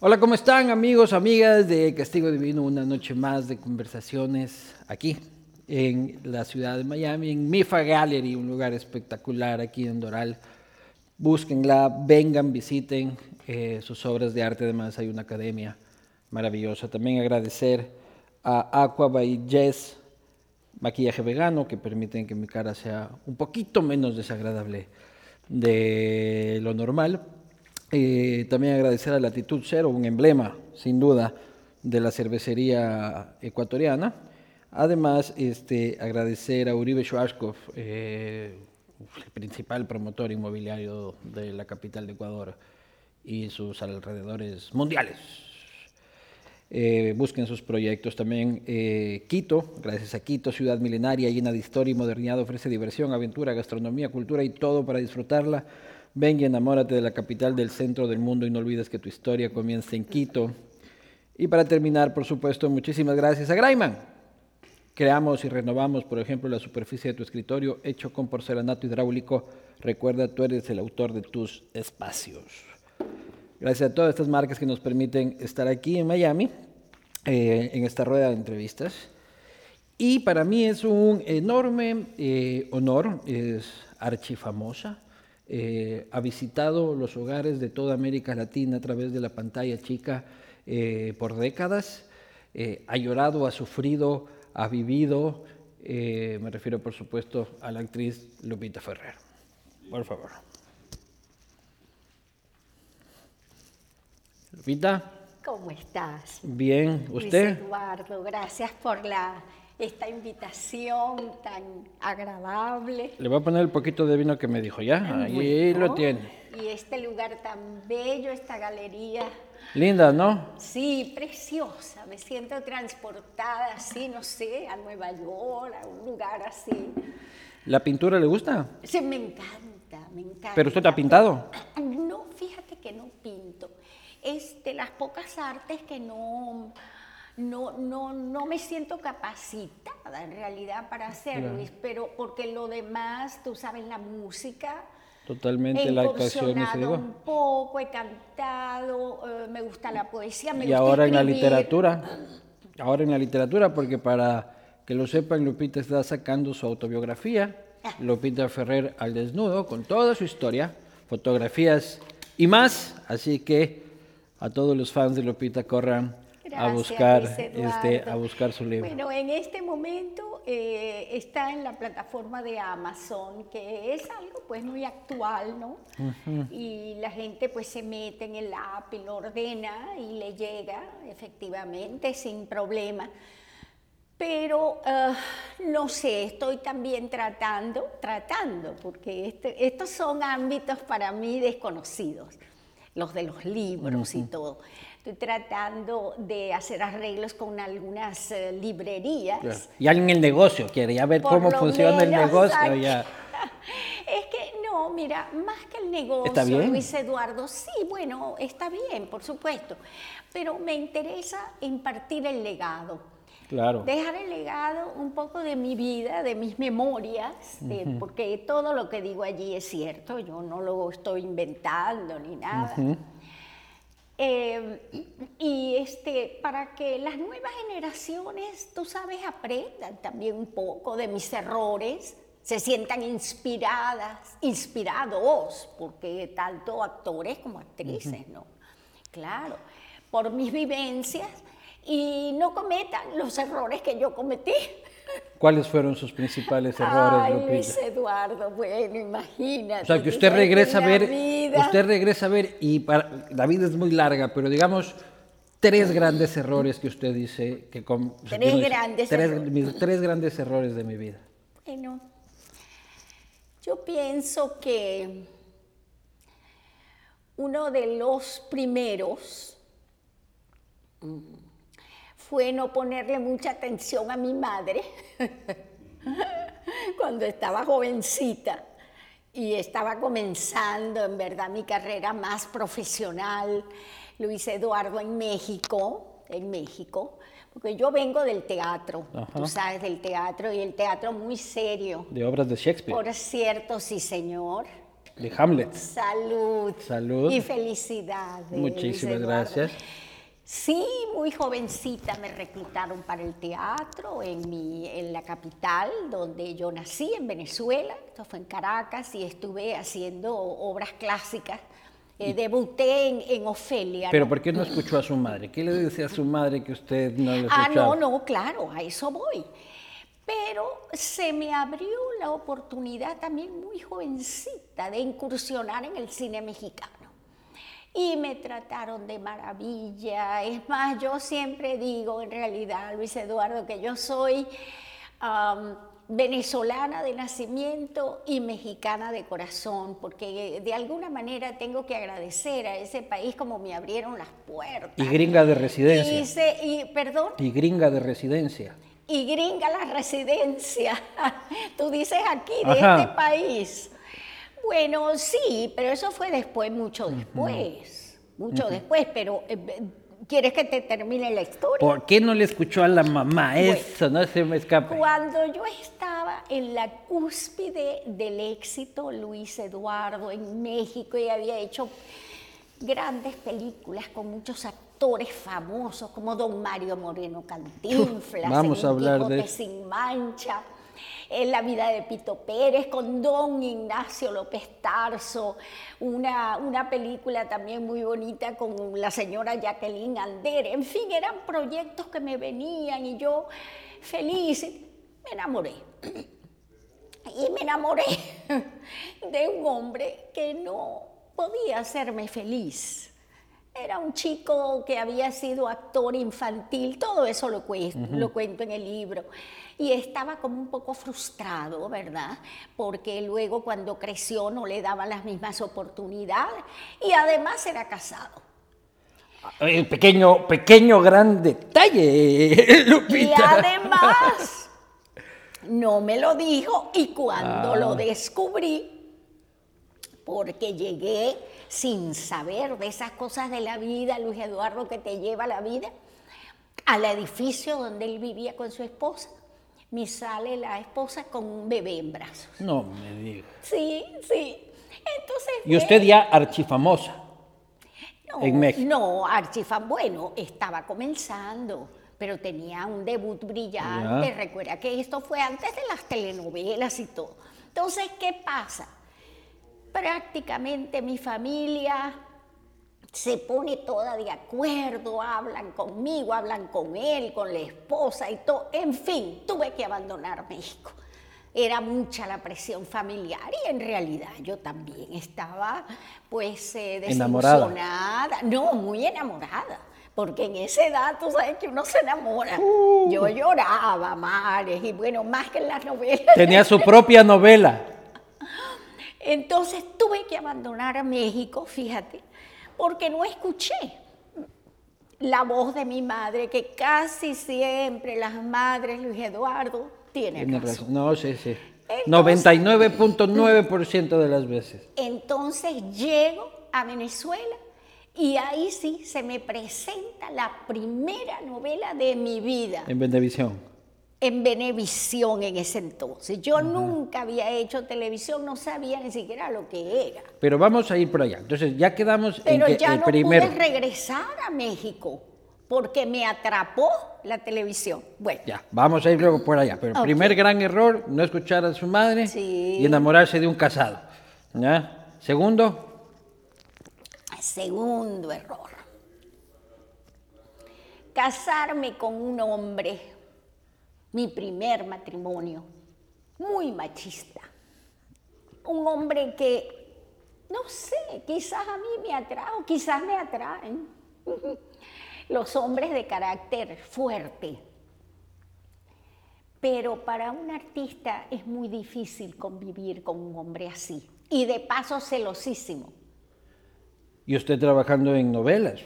Hola, ¿cómo están amigos, amigas de Castigo Divino? Una noche más de conversaciones aquí en la ciudad de Miami, en Mifa Gallery, un lugar espectacular aquí en Doral. Búsquenla, vengan, visiten eh, sus obras de arte. Además, hay una academia maravillosa. También agradecer a Aqua by Jess, maquillaje vegano, que permiten que mi cara sea un poquito menos desagradable de lo normal. También agradecer a Latitud Cero, un emblema, sin duda, de la cervecería ecuatoriana. Además, este, agradecer a Uribe Schwarzkopf, eh, el principal promotor inmobiliario de la capital de Ecuador y sus alrededores mundiales. Eh, busquen sus proyectos también. Eh, Quito, gracias a Quito, ciudad milenaria, llena de historia y modernidad, ofrece diversión, aventura, gastronomía, cultura y todo para disfrutarla. Ven y enamórate de la capital del centro del mundo y no olvides que tu historia comienza en Quito. Y para terminar, por supuesto, muchísimas gracias a Graiman. Creamos y renovamos, por ejemplo, la superficie de tu escritorio hecho con porcelanato hidráulico. Recuerda, tú eres el autor de tus espacios. Gracias a todas estas marcas que nos permiten estar aquí en Miami, eh, en esta rueda de entrevistas. Y para mí es un enorme eh, honor, es archifamosa. Eh, ha visitado los hogares de toda América Latina a través de la pantalla chica por décadas. ha llorado, ha sufrido, ha vivido. me refiero, por supuesto, a la actriz Lupita Ferrer. Por favor. Lupita. ¿Cómo estás? Bien, ¿usted? Luis Eduardo, gracias por la, esta invitación tan agradable. Le voy a poner el poquito de vino que me dijo, ¿ya? Ahí lo tiene. Y este lugar tan bello, esta galería. Linda, ¿no? Sí, preciosa. Me siento transportada así, no sé, a Nueva York, a un lugar así. ¿La pintura le gusta? Sí, me encanta, me encanta. ¿Pero usted ha pintado? No, fíjate que no pinto es de las pocas artes que no, no, no, no me siento capacitada en realidad para hacerlo, pero porque lo demás, tú sabes, la música. Totalmente, la actuación. He un poco, he cantado, eh, me gusta la poesía, me y ahora en la literatura, ahora en la literatura, porque para que lo sepan, Lupita está sacando su autobiografía, ah. Lupita Ferrer al desnudo, con toda su historia, fotografías y más, así que a todos los fans de Lupita corran a buscar este a buscar su libro. Bueno, en este momento eh, está en la plataforma de Amazon, que es algo pues muy actual, ¿no? Y la gente pues se mete en el app y lo ordena y le llega efectivamente sin problema. Pero ah, no sé, estoy también tratando, tratando, porque este, estos son ámbitos para mí desconocidos los de los libros y todo. Estoy tratando de hacer arreglos con algunas eh, librerías. Y alguien en el negocio quiere ya ver cómo funciona el negocio. Ya. Es que no, mira, más que el negocio, Luis Eduardo, sí, bueno, está bien, por supuesto, pero me interesa impartir el legado Dejar el legado un poco de mi vida, de mis memorias, porque todo lo que digo allí es cierto, yo no lo estoy inventando ni nada. Em, y este, para que las nuevas generaciones, tú sabes, aprendan también un poco de mis errores, se sientan inspiradas, inspirados, porque tanto actores como actrices, ¿no? Claro, por mis vivencias y no cometan los errores que yo cometí. ¿Cuáles fueron sus principales errores, Ay, Luis Eduardo, bueno, imagínate. O sea, que usted regresa a ver, usted regresa a ver, y para, la vida es muy larga, pero digamos, tres grandes errores que usted dice que... Con, tres grandes tres, errores. Mis tres grandes errores de mi vida. Bueno, yo pienso que uno de los primeros fue no ponerle mucha atención a mi madre cuando estaba jovencita y estaba comenzando en verdad mi carrera más profesional, Luis Eduardo en México, en México, porque yo vengo del teatro, tú sabes, del teatro y el teatro muy serio. De obras de Shakespeare. Por cierto, sí señor, de Hamlet. Salud. Salud. Y felicidades. Muchísimas Eduardo. gracias. Sí, muy jovencita me reclutaron para el teatro en, mi, en la capital, donde yo nací, en Venezuela. Esto fue en Caracas y estuve haciendo obras clásicas. Eh, debuté en, en Ofelia. Pero ¿no? ¿por qué no escuchó a su madre? ¿Qué le decía a su madre que usted no le Ah, escuchaba? no, no, claro, a eso voy. Pero se me abrió la oportunidad también muy jovencita de incursionar en el cine mexicano. Y me trataron de maravilla. Es más, yo siempre digo, en realidad, Luis Eduardo, que yo soy venezolana de nacimiento y mexicana de corazón, porque de alguna manera tengo que agradecer a ese país como me abrieron las puertas. Y gringa de residencia. Y, se- y- perdón, Y gringa de residencia. y gringa la residencia. Tú dices aquí, de Ajá. este país. Bueno, sí, pero eso fue después, mucho después. Mucho después, pero eh, ¿quieres que te termine la historia? ¿Por qué no le escuchó a la mamá? Eso, no se me escapa. Cuando yo estaba en la cúspide del éxito, Luis Eduardo, en México, y había hecho grandes películas con muchos actores famosos, como Don Mario Moreno Cantinflas, Vamos a hablar de sin mancha, en La vida de Pito Pérez, con Don Ignacio López Tarso, una, una película también muy bonita con la señora Jacqueline Andere, en fin, eran proyectos que me venían y yo feliz, me enamoré. Y me enamoré de un hombre que no podía hacerme feliz. Era un chico que había sido actor infantil, todo eso lo cuento, lo cuento en el libro. Y estaba como un poco frustrado, ¿verdad? Porque luego cuando creció no le daban las mismas oportunidades y además era casado. Eh, pequeño, pequeño gran detalle, Y Lupita. además no me lo dijo y cuando Ah. lo descubrí, porque llegué sin saber de esas cosas de la vida, Luis Eduardo, que te lleva la vida, al edificio donde él vivía con su esposa, me sale la esposa con un bebé en brazos. No me diga. Sí, sí. Entonces... Y usted ya archifamosa. No, en México. No, Archifan, bueno, estaba comenzando, pero tenía un debut brillante. Ya. Recuerda que esto fue antes de las telenovelas y todo. Entonces, ¿qué pasa? Prácticamente mi familia se pone toda de acuerdo, hablan conmigo, hablan con él, con la esposa y todo. En fin, tuve que abandonar México. Era mucha la presión familiar y en realidad yo también estaba pues eh. No, muy enamorada. Porque en esa edad tú sabes que uno se enamora. Uh. Yo lloraba mares y bueno, más que en las novelas. Tenía su propia novela. Entonces tuve que abandonar a México, fíjate, porque no escuché la voz de mi madre, que casi siempre las madres, Luis Eduardo, tienen Tiene razón. razón. No, sí, sí. Entonces- 99.9% de las veces. Entonces llego a Venezuela y ahí sí se me presenta la primera novela de mi vida En Venevisión. En Venevisión en ese entonces. Yo nunca había hecho televisión, no sabía ni siquiera lo que era. Pero vamos a ir por allá. Entonces, ya quedamos en Pero que ya el no primero. pude regresar a México porque me atrapó la televisión. Bueno, Ya, vamos a ir luego por allá. Pero primer gran error, no escuchar a su madre Sí. y enamorarse de un casado. ¿Ya? Segundo, segundo error. Casarme con un hombre, mi primer matrimonio, muy machista. Un hombre que, no sé, quizás a mí me atrajo, quizás me atraen. Los hombres de carácter fuerte. Pero para un artista es muy difícil convivir con un hombre así. Y de paso celosísimo. Y usted trabajando en novelas,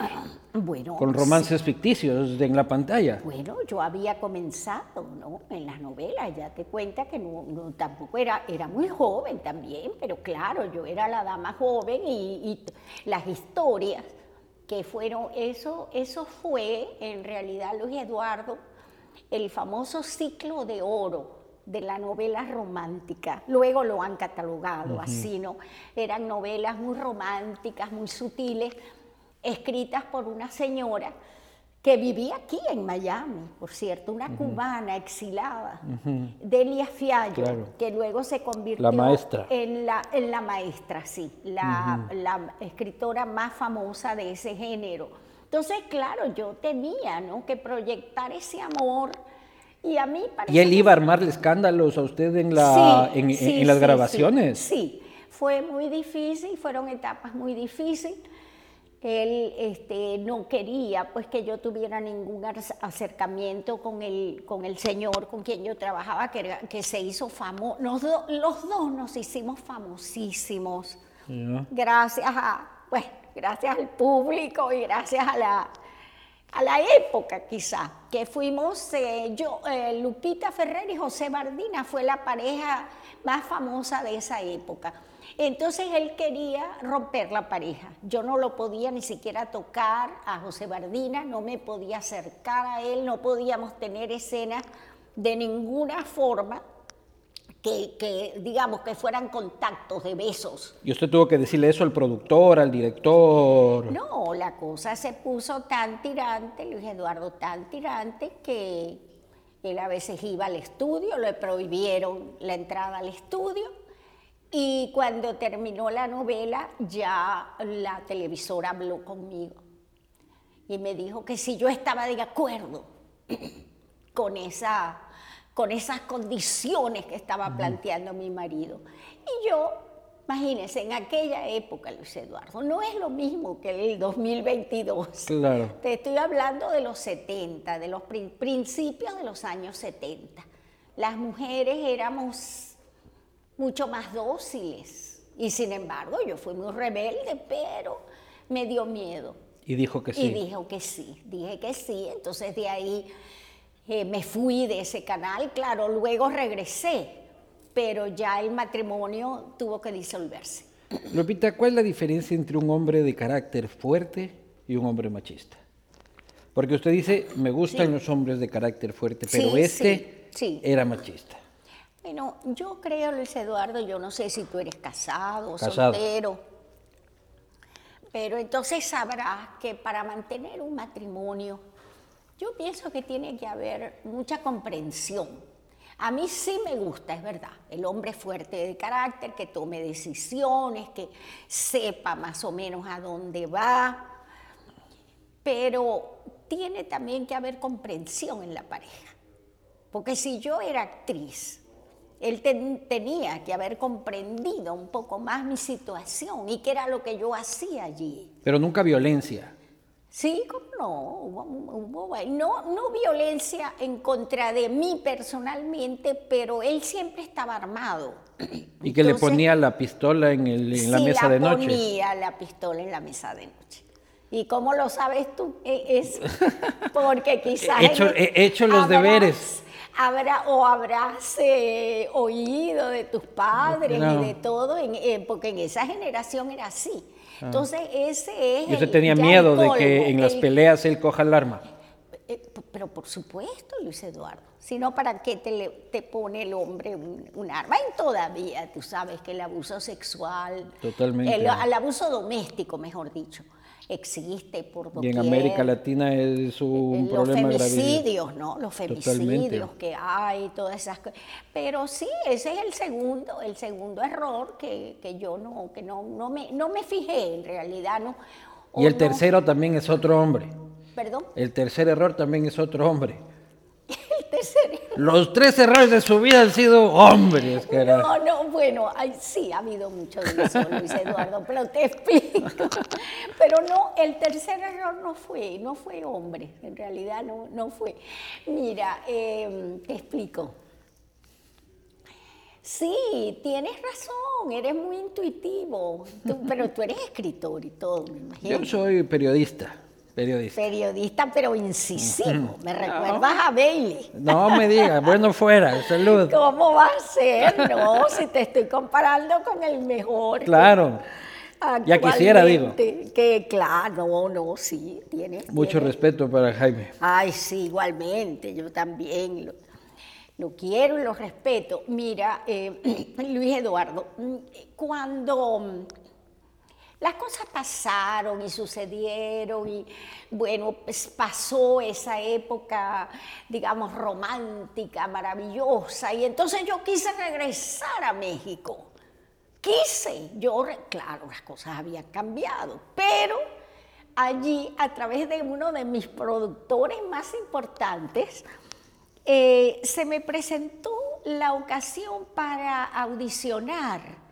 Bueno, con romances ficticios en la pantalla. Bueno, yo había comenzado, ¿no? En las novelas, ya te cuenta que no, no- tampoco era, era muy joven también, pero claro, yo era la dama joven y, y las historias que fueron, eso, eso fue en realidad, Luis Eduardo, el famoso ciclo de oro de la novela romántica. Luego lo han catalogado así, ¿no? Eran novelas muy románticas, muy sutiles, escritas por una señora que vivía aquí en Miami, por cierto, una cubana exilada, Delia Fiallo, que luego se convirtió En, la, en la maestra, sí, la, la escritora más famosa de ese género. Entonces, claro, yo tenía ¿no? que proyectar ese amor y a mí ¿Y él iba a armarle escándalos a usted en, la, en, las grabaciones? Sí, fue muy difícil, fueron etapas muy difíciles. Él este, no quería pues que yo tuviera ningún acercamiento con el, con el señor con quien yo trabajaba, que, que se hizo famoso. Los, los, dos nos hicimos famosísimos. Gracias a, pues, gracias al público y gracias a la, a la época quizá, que fuimos, eh, yo, eh, Lupita Ferrer y José Bardina fue la pareja más famosa de esa época. Entonces él quería romper la pareja. Yo no lo podía ni siquiera tocar a José Bardina, no me podía acercar a él, no podíamos tener escenas de ninguna forma que, digamos, que fueran contactos de besos. ¿Y usted tuvo que decirle eso al productor, al director? No, la cosa se puso tan tirante, Luis Eduardo, tan tirante, que él a veces iba al estudio, le prohibieron la entrada al estudio, y cuando terminó la novela, ya la televisora habló conmigo y me dijo que si yo estaba de acuerdo con esa con esas condiciones que estaba planteando mi marido. Y yo, imagínense, en aquella época, Luis Eduardo, no es lo mismo que el 2022. Claro. Te estoy hablando de los 70, de los principios de los años 70. Las mujeres éramos mucho más dóciles y sin embargo yo fui muy rebelde, pero me dio miedo. Y dijo que sí. Y dijo que sí, dije que sí, entonces de ahí eh, me fui de ese canal, claro, luego regresé, pero ya el matrimonio tuvo que disolverse. Lupita, ¿cuál es la diferencia entre un hombre de carácter fuerte y un hombre machista? Porque usted dice, me gustan los hombres de carácter fuerte, pero este era machista. Bueno, yo creo, Luis Eduardo, yo no sé si tú eres casado, casado. soltero, pero entonces sabrás que para mantener un matrimonio yo pienso que tiene que haber mucha comprensión. A mí sí me gusta, es verdad, el hombre fuerte de carácter, que tome decisiones, que sepa más o menos a dónde va, pero tiene también que haber comprensión en la pareja. Porque si yo era actriz, él tenía que haber comprendido un poco más mi situación y qué era lo que yo hacía allí. Pero nunca violencia. Sí, no, no, no violencia en contra de mí personalmente, pero él siempre estaba armado. ¿Y que le ponía la pistola en, el, la mesa de noche? ponía la pistola en la mesa de noche. ¿Y cómo lo sabes tú? E, es porque quizás... he hecho, los deberes. Habrá, o habrás eh, oído de tus padres y de todo, eh, porque en esa generación era así. Ah. Entonces, ese es. Y usted tenía miedo de que en las peleas él coja el arma. Eh, pero por supuesto, Luis Eduardo. Si no, ¿para qué te, te pone el hombre un, arma? Y todavía, tú sabes que el abuso sexual. Totalmente. El, el abuso doméstico, mejor dicho existe por doquier. Y en América Latina es un problema Los femicidios, ¿no? Los femicidios que hay, todas esas cosas. Pero sí, ese es el segundo, el segundo error que, que yo no, que no, no, me, no me fijé en realidad, ¿no? y el tercero también es otro hombre. ¿Perdón? El tercer error también es otro hombre. Los tres errores de su vida han sido hombres. No, no, bueno, sí, ha habido mucho de eso, Luis Eduardo, pero te explico. Pero no, el tercer error no fue, no fue hombre, en realidad no, no fue. Mira, em, te explico. Sí, tienes razón, eres muy intuitivo, pero tú eres escritor y todo, me imagino. Yo soy periodista. Periodista. Periodista, pero incisivo. Me recuerdas a Bailey. No me digas, bueno fuera, salud. ¿Cómo va a ser? No, si te estoy comparando con el mejor. Claro. Ya quisiera, digo. Que claro, no, no, sí, tiene. Mucho respeto para Jaime. Ay, sí, igualmente, yo también. lo quiero y lo respeto. Mira, eh, Luis Eduardo, mm, cuando las cosas pasaron y sucedieron y bueno, pues pasó esa época, digamos, romántica, maravillosa, y entonces yo quise regresar a México. Quise, yo, claro, las cosas habían cambiado, pero allí, a través de uno de mis productores más importantes, eh, se me presentó la ocasión para audicionar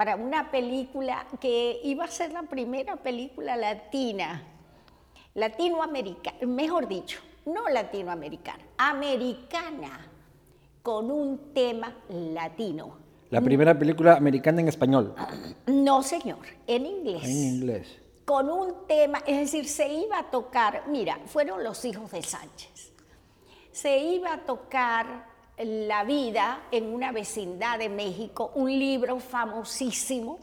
para una película que iba a ser la primera película latina, latinoamericana, mejor dicho, no latinoamericana, americana, con un tema latino. La primera película americana en español. No, señor, en inglés. En inglés. Con un tema, es decir, se iba a tocar, mira, fueron los hijos de Sánchez se iba a tocar la vida en una vecindad de México, un libro famosísimo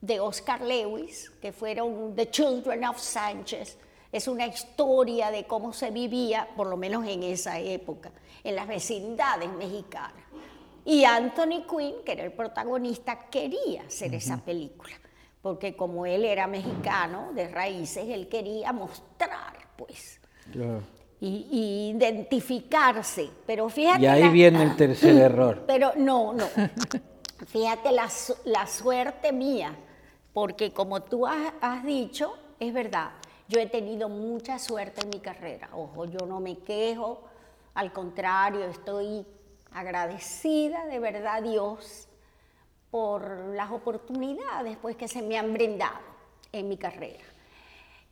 de Oscar Lewis, que fueron The Children of Sánchez. Es una historia de cómo se vivía, por lo menos en esa época, en las vecindades mexicanas. Y Anthony Quinn, que era el protagonista, quería hacer esa película, porque como él era mexicano de raíces, él quería mostrar, pues, y, identificarse. Pero fíjate. Y ahí viene el tercer error. Pero no, no. Fíjate la, la suerte mía, porque como tú has, has, dicho, es verdad, yo he tenido mucha suerte en mi carrera. Ojo, yo no me quejo, al contrario, estoy agradecida de verdad a Dios por las oportunidades pues, que se me han brindado en mi carrera.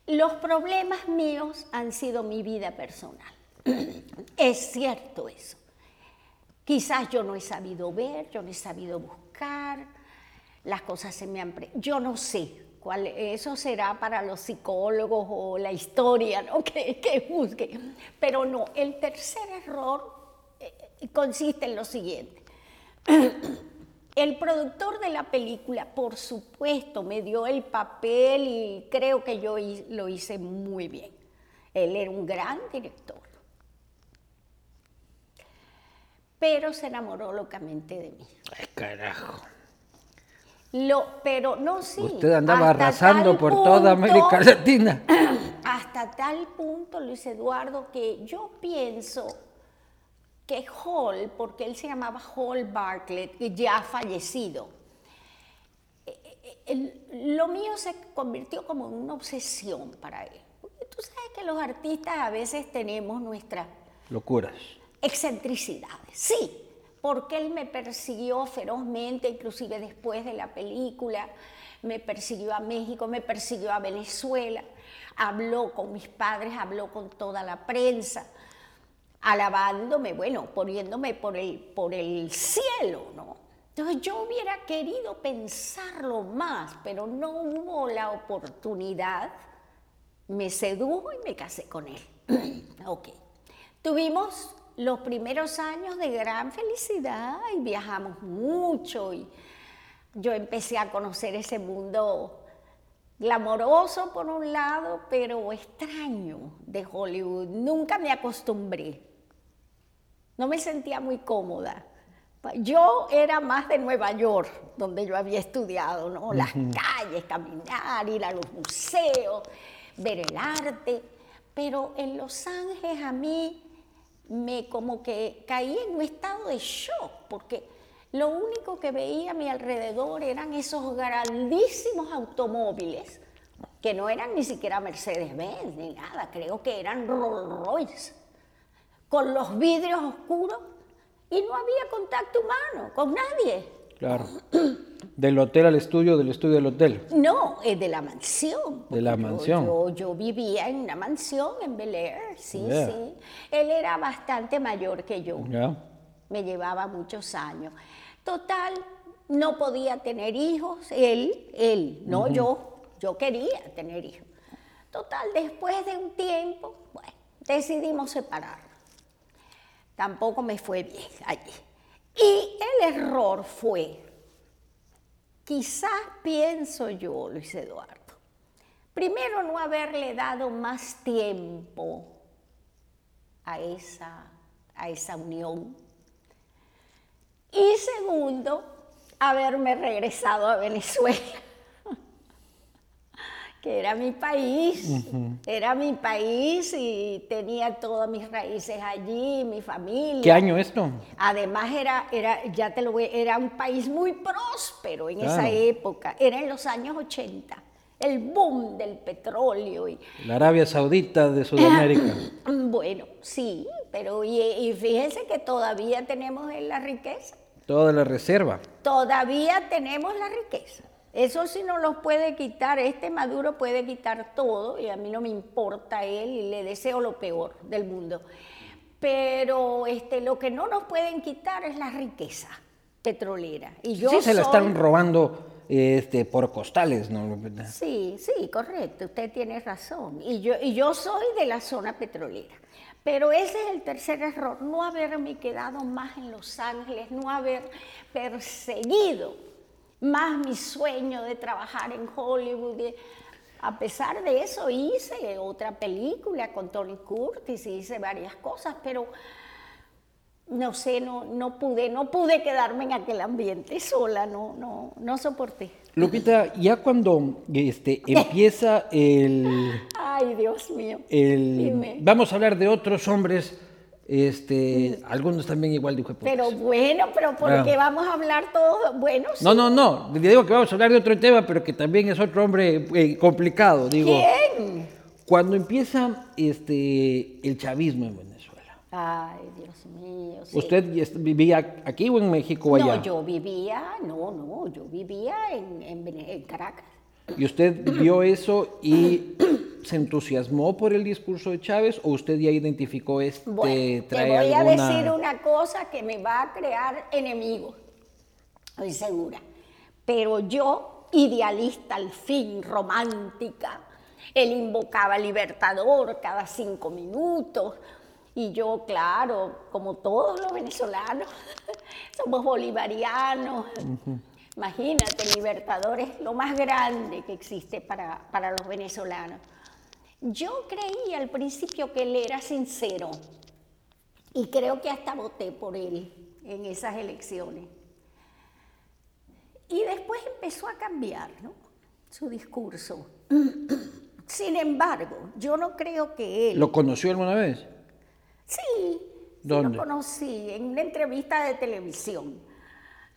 Los problemas míos han sido mi vida personal. es cierto eso. Quizás yo no he sabido ver, yo no he sabido buscar, las cosas se me han... Yo no sé cuál, eso será para los psicólogos o la historia, ¿no? que, que. Pero no, el tercer error eh, consiste en lo siguiente. El productor de la película, por supuesto, me dio el papel y creo que yo lo hice muy bien. Él era un gran director. Pero se enamoró locamente de mí. Ay, carajo. Lo, pero no, sí. Usted andaba arrasando por toda América Latina. Hasta tal punto, Luis Eduardo, que yo pienso que Hall, porque él se llamaba Hall Bartlett, ya fallecido, eh, eh, lo mío se convirtió como en una obsesión para él. tú sabes que los artistas a veces tenemos nuestras... Locuras. Excentricidades, sí, porque él me persiguió ferozmente, inclusive después de la película, me persiguió a México, me persiguió a Venezuela, habló con mis padres, habló con toda la prensa alabándome, bueno, poniéndome por el, por el cielo, ¿no? Entonces yo hubiera querido pensarlo más, pero no hubo la oportunidad. Me sedujo y me casé con él. ok. Tuvimos los primeros años de gran felicidad y viajamos mucho y yo empecé a conocer ese mundo glamoroso por un lado, pero extraño de Hollywood. Nunca me acostumbré. No me sentía muy cómoda. Yo era más de Nueva York, donde yo había estudiado, ¿no? Las calles, caminar, ir a los museos, ver el arte. Pero en Los Ángeles a mí me como que caí en un estado de shock, porque lo único que veía a mi alrededor eran esos grandísimos automóviles, que no eran ni siquiera Mercedes-Benz ni nada, creo que eran Rolls-Royce con los vidrios oscuros y no había contacto humano con nadie. Claro. ¿Del hotel al estudio, del estudio al hotel? No, es de la mansión. De la mansión. Yo, vivía en una mansión en Bel Air, sí, sí. Él era bastante mayor que yo. Me llevaba muchos años. Total, no podía tener hijos, él, él, no yo. Yo quería tener hijos. Total, después de un tiempo, bueno, decidimos separar tampoco me fue bien allí. Y el error fue, quizás pienso yo, Luis Eduardo, primero no haberle dado más tiempo a esa, a esa unión, Y segundo, haberme regresado a Venezuela, que era mi país, era mi país y tenía todas mis raíces allí, mi familia. ¿Qué año esto? Además era, era, ya te lo voy, era un país muy próspero en esa época, era en los años 80 el boom del petróleo. Y... La Arabia Saudita de Sudamérica. bueno, sí, pero y, y, fíjense que todavía tenemos la riqueza. Toda la reserva. Todavía tenemos la riqueza. Eso sí no los puede quitar, este Maduro puede quitar todo y a mí no me importa él y le deseo lo peor del mundo. Pero este, lo que no nos pueden quitar es la riqueza petrolera. Y yo sí, se la están robando este, por costales, ¿no? Sí, sí, correcto, usted tiene razón. Y yo, y yo soy de la zona petrolera. Pero ese es el tercer error, no haberme quedado más en Los Ángeles, no haber perseguido más mi sueño de trabajar en Hollywood. A pesar de eso hice otra película con Tony Curtis y hice varias cosas, pero no sé, no, no pude, no pude quedarme en aquel ambiente sola, no, no, no soporté. Lupita, ya cuando este, empieza el... Ay, Dios mío. El, vamos a hablar de otros hombres, este, algunos también igual de Pero bueno, pero ¿por qué vamos a hablar todos? Bueno, No, no, no, le digo que vamos a hablar de otro tema, pero que también es otro hombre eh, complicado, digo. ¿Quién? Cuando empieza este, el chavismo en Venezuela. Ay, Dios mío. ¿Usted vivía aquí o en México o allá? No, yo vivía, no, no, yo vivía en, en, Caracas. ¿Y usted vio eso y se entusiasmó por el discurso de Chávez o usted ya identificó este bueno, te voy a decir una cosa que me va a crear enemigos, estoy segura. Pero yo, idealista al fin, romántica, él invocaba Libertador cada cinco minutos, y yo, claro, como todos los venezolanos, somos bolivarianos. Imagínate, Libertador es lo más grande que existe para, para los venezolanos. Yo creí al principio que él era sincero y creo que hasta voté por él en esas elecciones. Y después empezó a cambiar ¿no? su discurso. Sin embargo, yo no creo que él... ¿Lo conoció alguna vez? Sí, ¿Dónde? lo conocí en una entrevista de televisión.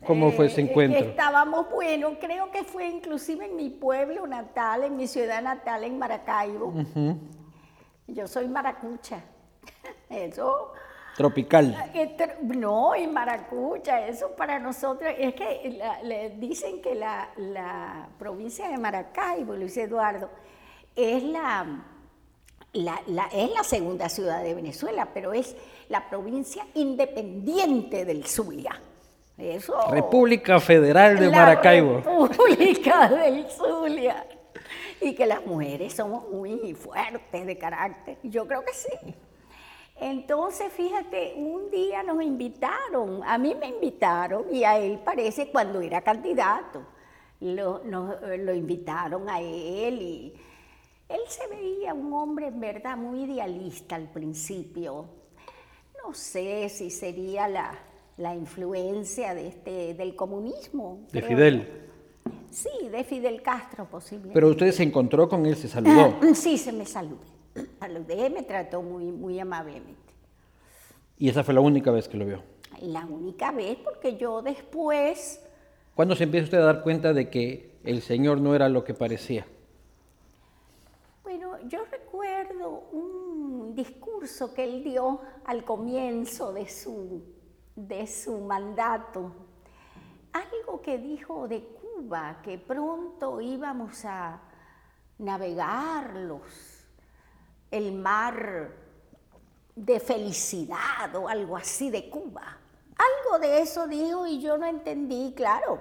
¿Cómo fue ese eh, encuentro? Estábamos, bueno, creo que fue inclusive en mi pueblo natal, en mi ciudad natal, en Maracaibo. Yo soy maracucha. Eso. Tropical. Eh, no, y maracucha, eso para nosotros, es que le dicen que la, la provincia de Maracaibo, Luis Eduardo, es la es la segunda ciudad de Venezuela, pero es la provincia independiente del Zulia. República Federal de Maracaibo. República del Zulia. Y que las mujeres somos muy fuertes de carácter. Yo creo que sí. Entonces, fíjate, un día nos invitaron, a mí me invitaron y a él parece cuando era candidato. Lo, lo invitaron a él y él se veía un hombre en verdad muy idealista al principio. No sé si sería la, la influencia de este, del comunismo. De Fidel. Sí, de Fidel Castro posiblemente. Pero usted se encontró con él, se saludó. sí, se me saludé. Saludé, me trató muy, muy amablemente. ¿Y esa fue la única vez que lo vio? La única vez, porque yo después... ¿Cuándo se empieza usted a dar cuenta de que el señor no era lo que parecía? yo recuerdo un discurso que él dio al comienzo de su, de su mandato, algo que dijo de Cuba, que pronto íbamos a navegarlos, el mar de felicidad o algo así de Cuba. Algo de eso dijo y yo no entendí, claro,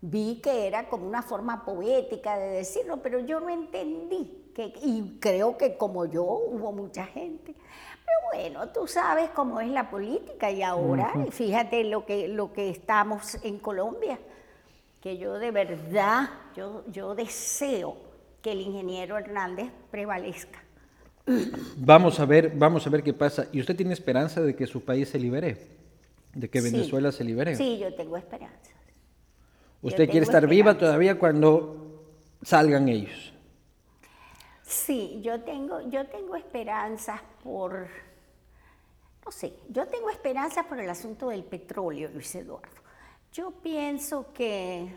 vi que era como una forma poética de decirlo, pero yo no entendí y creo que como yo hubo mucha gente. Pero bueno, tú sabes cómo es la política y ahora, fíjate lo que, lo que estamos en Colombia, que yo de verdad, yo, yo deseo que el ingeniero Hernández prevalezca. Vamos a ver, vamos a ver qué pasa. ¿Y usted tiene esperanza de que su país se libere? de que Sí. Venezuela se libere. Sí, yo tengo esperanzas. Usted quiere estar viva esperanza. todavía cuando salgan ellos. Sí, yo tengo, yo tengo esperanzas por, no sé, yo tengo esperanzas por el asunto del petróleo, Luis Eduardo. Yo pienso que,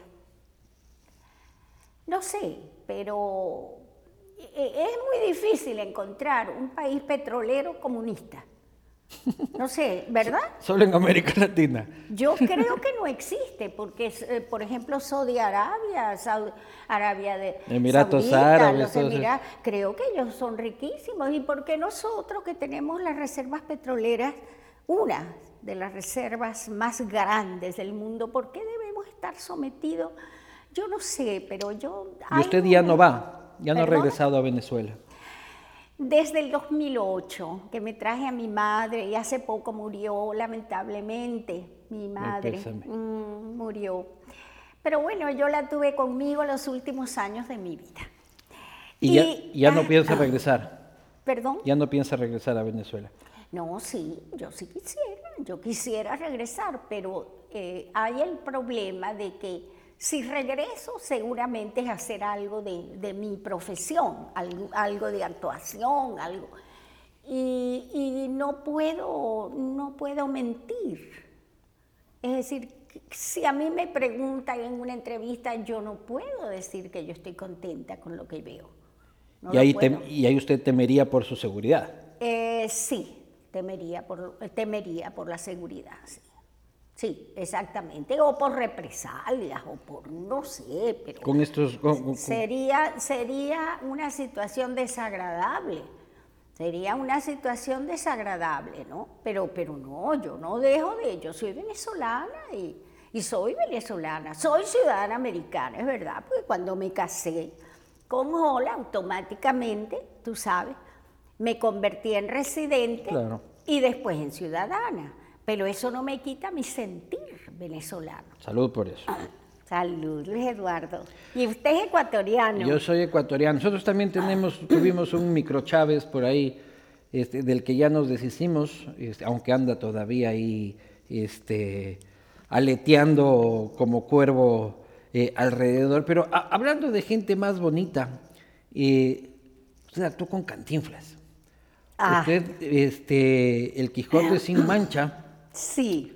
no sé, pero e- es muy difícil encontrar un país petrolero comunista. No sé, ¿verdad? Solo en América Latina. Yo creo que no existe, porque, eh, por ejemplo, Saudi Arabia, Saudi- Arabia de Emiratos Árabes, creo que ellos son riquísimos. ¿Y por qué nosotros que tenemos las reservas petroleras, una de las reservas más grandes del mundo, por qué debemos estar sometidos? Yo no sé, pero yo... Y usted ya no va, ya no ha regresado a Venezuela. Desde el 2008, que me traje a mi madre y hace poco murió, lamentablemente, mi madre mm, murió. Pero bueno, yo la tuve conmigo los últimos años de mi vida. Y, ya, Y- ya no ah, piensa regresar, ¿Perdón? ya no piensa regresar a Venezuela. No, sí, yo sí quisiera, yo quisiera regresar, pero eh, hay el problema de que si regreso seguramente es hacer algo de, de mi profesión, algo, algo de actuación, algo. Y, y no, puedo, no puedo mentir. Es decir, si a mí me preguntan en una entrevista, yo no puedo decir que yo estoy contenta con lo que veo. No y, lo ahí puedo. tem- y ahí usted temería por su seguridad. Eh, sí, temería por, temería por la seguridad, sí. Sí, exactamente. O por represalias, o por no sé, pero Con estos... con- con- sería, sería una situación desagradable. Sería una situación desagradable, ¿no? Pero, pero no, yo no dejo de, yo soy venezolana y, y soy venezolana, soy ciudadana americana, es verdad, porque cuando me casé con Hola, automáticamente, tú sabes, me convertí en residente Claro. y después en ciudadana. Pero eso no me quita mi sentir venezolano. Salud por eso. Salud, Luis Eduardo. Y usted es ecuatoriano. Yo soy ecuatoriano. Nosotros también tenemos, tuvimos un micro Chávez por ahí, este, del que ya nos deshicimos, este, aunque anda todavía ahí este, aleteando como cuervo eh, alrededor. Pero a- hablando de gente más bonita, eh, usted actuó con Cantinflas. Ah. Usted, este, el Quijote sin mancha. Sí.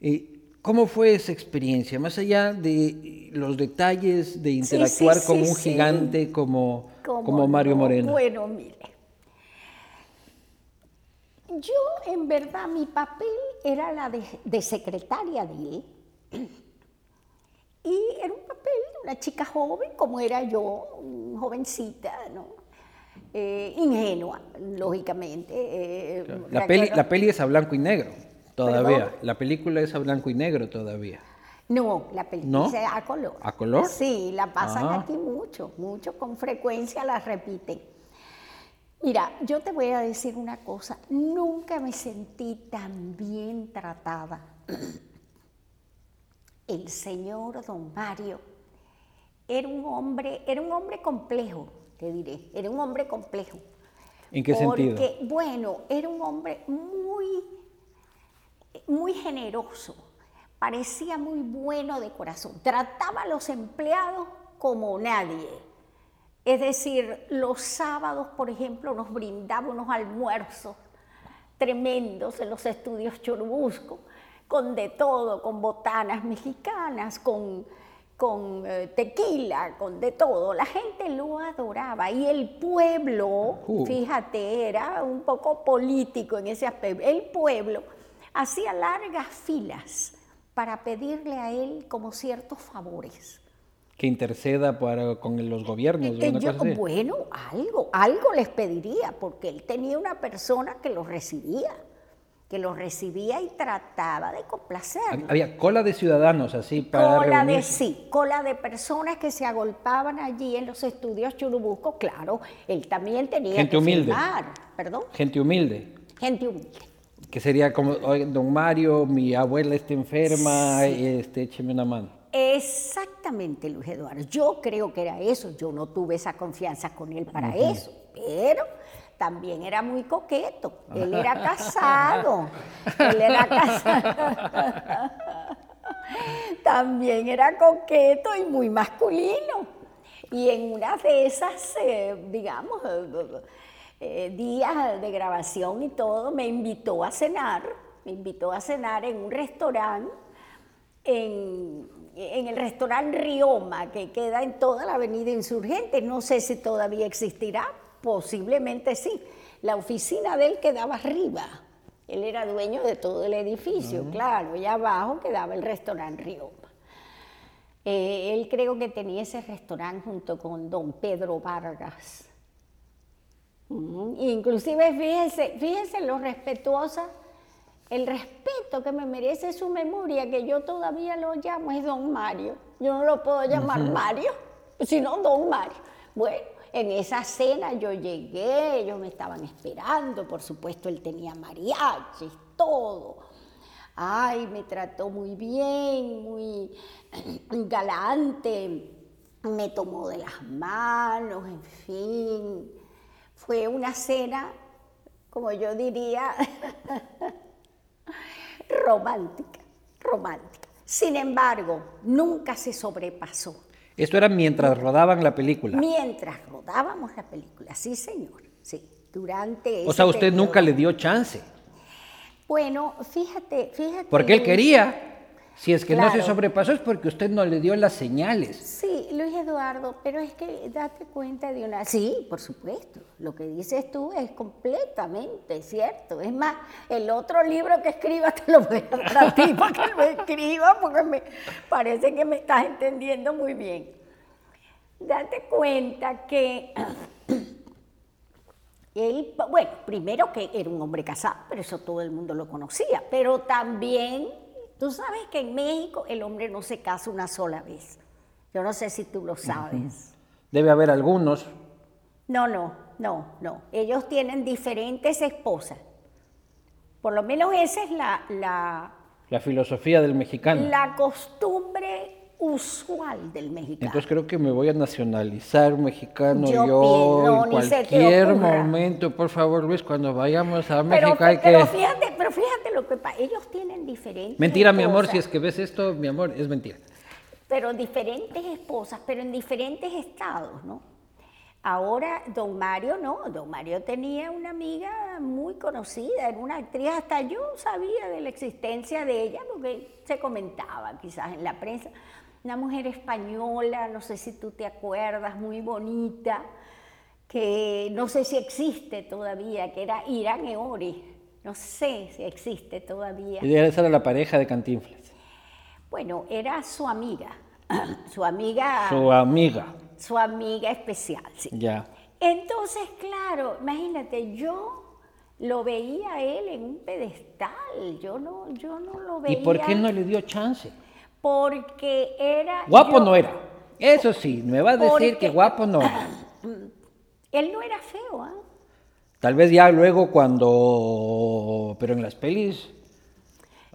Eh, ¿Cómo fue esa experiencia? Más allá de los detalles de interactuar sí, como sí, un gigante como, ¿Cómo como Mario no? Moreno. Bueno, mire. Yo, en verdad, mi papel era la de, de secretaria de él. Y era un papel de una chica joven, como era yo, jovencita, ¿no? Eh, ingenua, lógicamente. eh, La peli, la peli es a blanco y negro, todavía. ¿Perdón? La película es a blanco y negro todavía. No, la película ¿No? es a color. ¿A color? Sí, la pasan Ah. aquí mucho, mucho, con frecuencia la repiten. Mira, yo te voy a decir una cosa, nunca me sentí tan bien tratada. El señor don Mario era un hombre, era un hombre complejo, te diré, era un hombre complejo. ¿En qué sentido? Porque, bueno, era un hombre muy, muy generoso, parecía muy bueno de corazón, trataba a los empleados como nadie. Es decir, los sábados, por ejemplo, nos brindaba unos almuerzos tremendos en los estudios Churubusco, con de todo, con botanas mexicanas, con, con eh, tequila, con de todo. La gente lo adoraba y el pueblo, Uh. fíjate, era un poco político en ese aspecto. El pueblo hacía largas filas para pedirle a él como ciertos favores. Que interceda para, con los gobiernos. Eh, yo, bueno, algo, algo les pediría, porque él tenía una persona que los recibía, que los recibía y trataba de complacerlos. Había cola de ciudadanos así para Cola de sí, cola de personas que se agolpaban allí en los estudios Churubusco, claro, él también tenía Gente que humilde. firmar, perdón, Gente humilde. gente humilde. Que sería como, "Oye, don Mario, mi abuela está enferma, este, écheme una mano. Exactamente, Luis Eduardo. Yo creo que era eso. Yo no tuve esa confianza con él para eso, pero también era muy coqueto. Él era casado. él era casado. también era coqueto y muy masculino. Y en una de esas, eh, digamos, eh, días de grabación y todo, me invitó a cenar, me invitó a cenar en un restaurante, en, en el restaurante Rioma, que queda en toda la avenida Insurgente. No sé si todavía existirá, posiblemente sí. La oficina de él quedaba arriba. Él era dueño de todo el edificio, claro, allá abajo quedaba el restaurante Rioma. Eh, él creo que tenía ese restaurante junto con don Pedro Vargas. Inclusive, fíjense, fíjense lo respetuosa, el respeto que me merece su memoria, que yo todavía lo llamo, es don Mario. Yo no lo puedo llamar Mario, sino don Mario. Bueno, en esa cena yo llegué, ellos me estaban esperando, por supuesto él tenía mariachis, todo. Ay, me trató muy bien, muy galante, me tomó de las manos, en fin. Fue una cena, como yo diría, romántica, romántica. Sin embargo, nunca se sobrepasó. Esto era mientras rodaban la película. Mientras rodábamos la película, sí, señor. Sí, durante. O sea, usted nunca le dio chance. Bueno, fíjate, fíjate. Porque él quería. Si es que no se sobrepasó es porque usted no le dio las señales. Sí, Luis Eduardo, pero es que date cuenta de una... Sí, por supuesto, lo que dices tú es completamente cierto. Es más, el otro libro que escriba te lo voy a dar a ti para que lo escriba porque me parece que me estás entendiendo muy bien. Date cuenta que él, bueno, primero que era un hombre casado, pero eso todo el mundo lo conocía, pero también Tú sabes que en México el hombre no se casa una sola vez. Yo no sé si tú lo sabes. Debe haber algunos. No, no, no, no. Ellos tienen diferentes esposas. Por lo menos esa es la... La, la filosofía del mexicano. La costumbre usual del mexicano. Entonces creo que me voy a nacionalizar mexicano yo, en cualquier momento, por favor Luis, cuando vayamos a México hay que... Pero fíjate, pero fíjate lo que pasa, ellos tienen diferentes Mentira, mi amor, si es que ves esto, mi amor, es mentira. Pero diferentes esposas, pero en diferentes estados, ¿no? Ahora, don Mario no, don Mario tenía una amiga muy conocida, era una actriz, hasta yo sabía de la existencia de ella porque se comentaba quizás en la prensa una mujer española, no sé si tú te acuerdas, muy bonita, que no sé si existe todavía, que era Irán Eori. No sé si existe todavía. Esa era la pareja de Cantinflas. Bueno, era su amiga, su amiga. Su amiga. Su amiga especial, sí. Ya. Entonces, claro, imagínate, yo lo veía a él en un pedestal, yo no, yo no lo veía. ¿Y por qué no le dio chance? Porque era... Guapo no era. Eso sí, me va a decir que guapo no era. Él no era feo, ¿ah? Tal vez ya luego cuando... Pero en las pelis...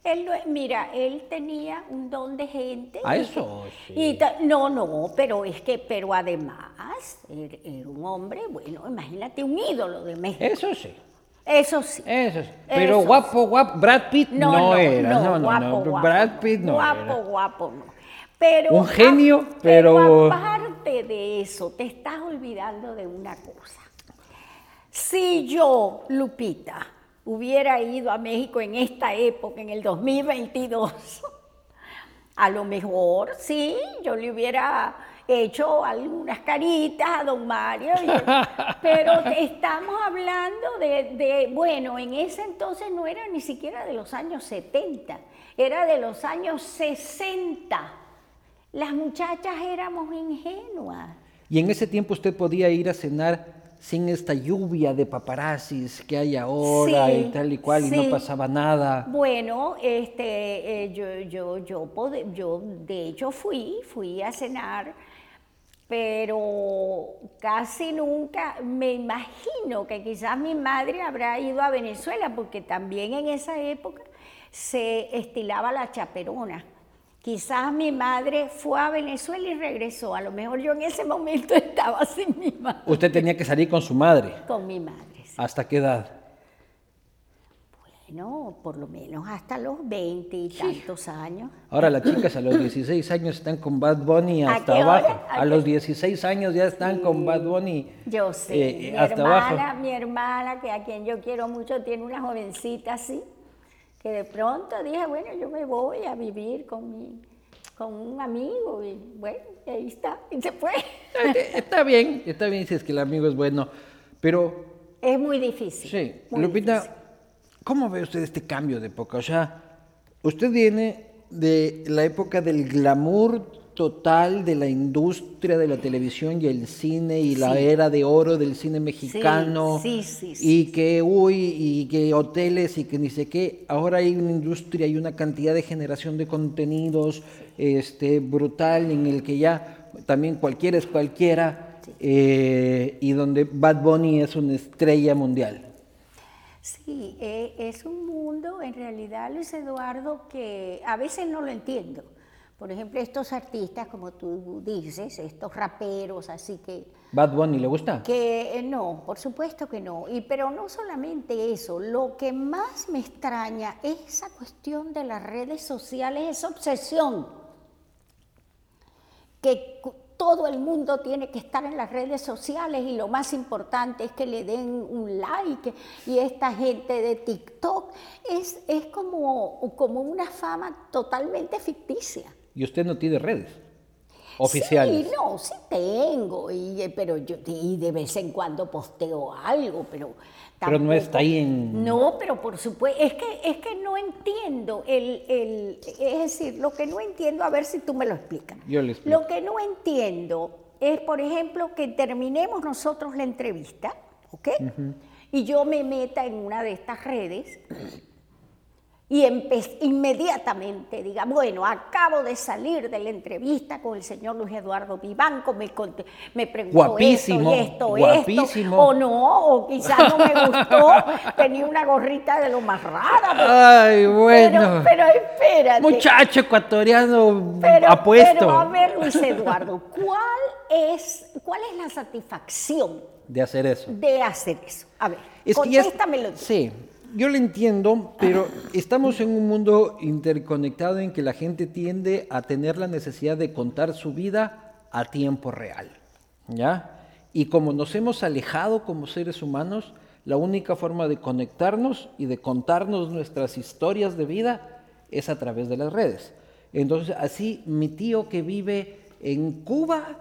Él no, mira, él tenía un don de gente. A eso, sí. Y no, no, pero es que, pero además, era, era, un hombre, bueno, imagínate, un ídolo de México. Eso sí. Eso sí. Eso sí. Pero guapo, guapo, Brad Pitt no, era. No, no, guapo, no. Guapo, Brad Pitt no guapo, era. Guapo, no. Pero, Un genio, pero... pero aparte de eso, te estás olvidando de una cosa. Si yo, Lupita, hubiera ido a México en esta época, en el 2022, a lo mejor sí, yo le hubiera hecho algunas caritas a don Mario, pero estamos hablando de, de, bueno, en ese entonces no era ni siquiera de los años 70, era de los años 60. Las muchachas éramos ingenuas. Y en ese tiempo usted podía ir a cenar sin esta lluvia de paparazzis que hay ahora Sí, y tal y cual, y no pasaba nada. Bueno, este, eh, yo, yo, yo, yo de hecho fui, fui a cenar, pero casi nunca, me imagino que quizás mi madre habrá ido a Venezuela, porque también en esa época se estilaba la chaperona, Quizás mi madre fue a Venezuela y regresó. A lo mejor yo en ese momento estaba sin mi madre. Usted tenía que salir con su madre. Con mi madre. sí. ¿Hasta qué edad? Bueno, por lo menos hasta los 20 y tantos años. Ahora las chicas a los 16 años están con Bad Bunny ¿A hasta abajo. ¿A los 16 años ya están con Bad Bunny Yo sé, eh, mi hasta hermana, abajo. mi hermana, que a quien yo quiero mucho, tiene una jovencita así, que de pronto dije, bueno, yo me voy a vivir con mi, con un amigo, y bueno, ahí está, y se fue. Eh, Está bien, está bien si es que el amigo es bueno, pero Es muy difícil. sí, muy Lupita, difícil. ¿Cómo ve usted este cambio de época? O sea, usted viene de la época del glamour total de la industria de la televisión y el cine y la era de oro del cine mexicano sí, sí, sí, y que uy y que hoteles y que ni sé qué. Ahora hay una industria y una cantidad de generación de contenidos este brutal en el que ya también cualquiera es cualquiera eh, y donde Bad Bunny es una estrella mundial Sí, eh, es un mundo, en realidad, Luis Eduardo, que a veces no lo entiendo. Por ejemplo, estos artistas, como tú dices, estos raperos, así que Bad Bunny le gusta Que eh, no, por supuesto que no. Y, pero no solamente eso, lo que más me extraña es esa cuestión de las redes sociales, esa obsesión que todo el mundo tiene que estar en las redes sociales y lo más importante es que le den un like y esta gente de TikTok es, es como, como una fama totalmente ficticia. y usted no tiene redes oficiales Sí, no, sí tengo, y, eh, pero yo y de vez en cuando posteo algo, pero Pero no está ahí en- No, pero por supuesto, es que, es que no entiendo, el, el, es decir, lo que no entiendo, a ver si tú me lo explicas. Yo le explico. Lo que no entiendo es, por ejemplo, que terminemos nosotros la entrevista, ¿ok? Y yo me meta en una de estas redes y inmediatamente diga, bueno, acabo de salir de la entrevista con el señor Luis Eduardo Vivanco, me, me preguntó Guapísimo, esto y esto, guapísimo. esto, o no, o quizás no me gustó, tenía una gorrita de lo más rara. pero- ay bueno Pero, pero espérate. muchacho ecuatoriano Pero, apuesto pero a ver, Luis Eduardo, ¿cuál es, ¿cuál es la satisfacción de hacer eso de hacer eso? A ver, Es contéstamelo. Sí, yo lo entiendo, pero estamos en un mundo interconectado en que la gente tiende a tener la necesidad de contar su vida a tiempo real, ¿ya? Y como nos hemos alejado como seres humanos, la única forma de conectarnos y de contarnos nuestras historias de vida es a través de las redes. Entonces, así mi tío que vive en Cuba,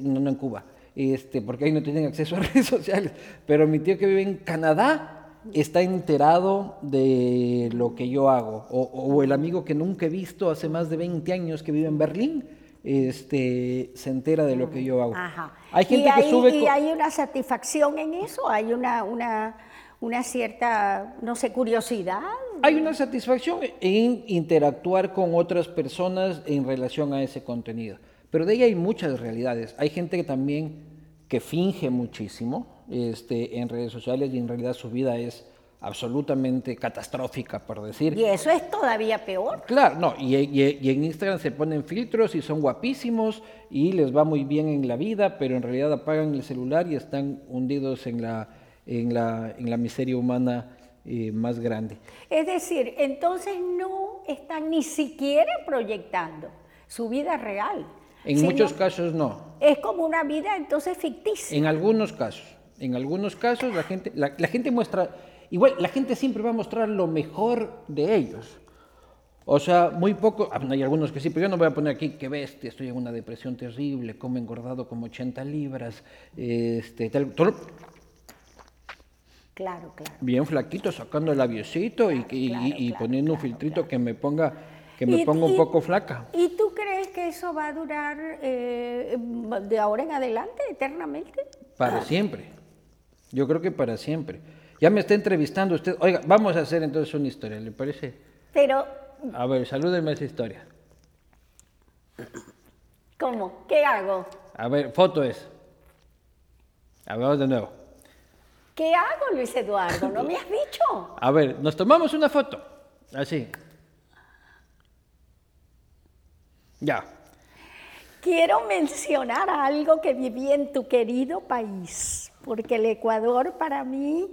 no, no en Cuba, este, porque ahí no tienen acceso a redes sociales, pero mi tío que vive en Canadá está enterado de lo que yo hago, o, o el amigo que nunca he visto hace más de 20 años que vive en Berlín, este, se entera de lo que yo hago. Ajá. Hay gente que sube... y hay una satisfacción en eso, hay una, una, una cierta, no sé, curiosidad. Hay una satisfacción en interactuar con otras personas en relación a ese contenido, pero de ahí hay muchas realidades. Hay gente que también que finge muchísimo este, en redes sociales y en realidad su vida es absolutamente catastrófica, por decir. Y eso es todavía peor. Claro, no, y, y- y en Instagram se ponen filtros y son guapísimos y les va muy bien en la vida, pero en realidad apagan el celular y están hundidos en la, en la, en la miseria humana eh, más grande. Es decir, entonces no están ni siquiera proyectando su vida real. En sino muchos casos no. Es como una vida entonces ficticia. En algunos casos. En algunos casos la gente, la, la gente muestra, igual la gente siempre va a mostrar lo mejor de ellos. O sea, muy poco, ah, hay algunos que sí, pero yo no voy a poner aquí que bestia, estoy en una depresión terrible, como engordado como 80 libras, este, tal, todo Claro, claro. bien flaquito, sacando el aviosito y, y- claro, y claro, poniendo un claro, filtrito que me ponga, que me Y- ponga un y- poco flaca. ¿Y tú crees que eso va a durar eh, de ahora en adelante, eternamente? Para siempre. Yo creo que para siempre. Ya me está entrevistando usted. Oiga, vamos a hacer entonces una historia, ¿le parece? Pero, A ver, salúdenme esa historia. ¿cómo? ¿Qué hago? A ver, foto es. A ver, vamos de nuevo. ¿Qué hago, Luis Eduardo? ¿No me has dicho? A ver, nos tomamos una foto. Así. Ya. Quiero mencionar algo que viví en tu querido país, porque el Ecuador para mí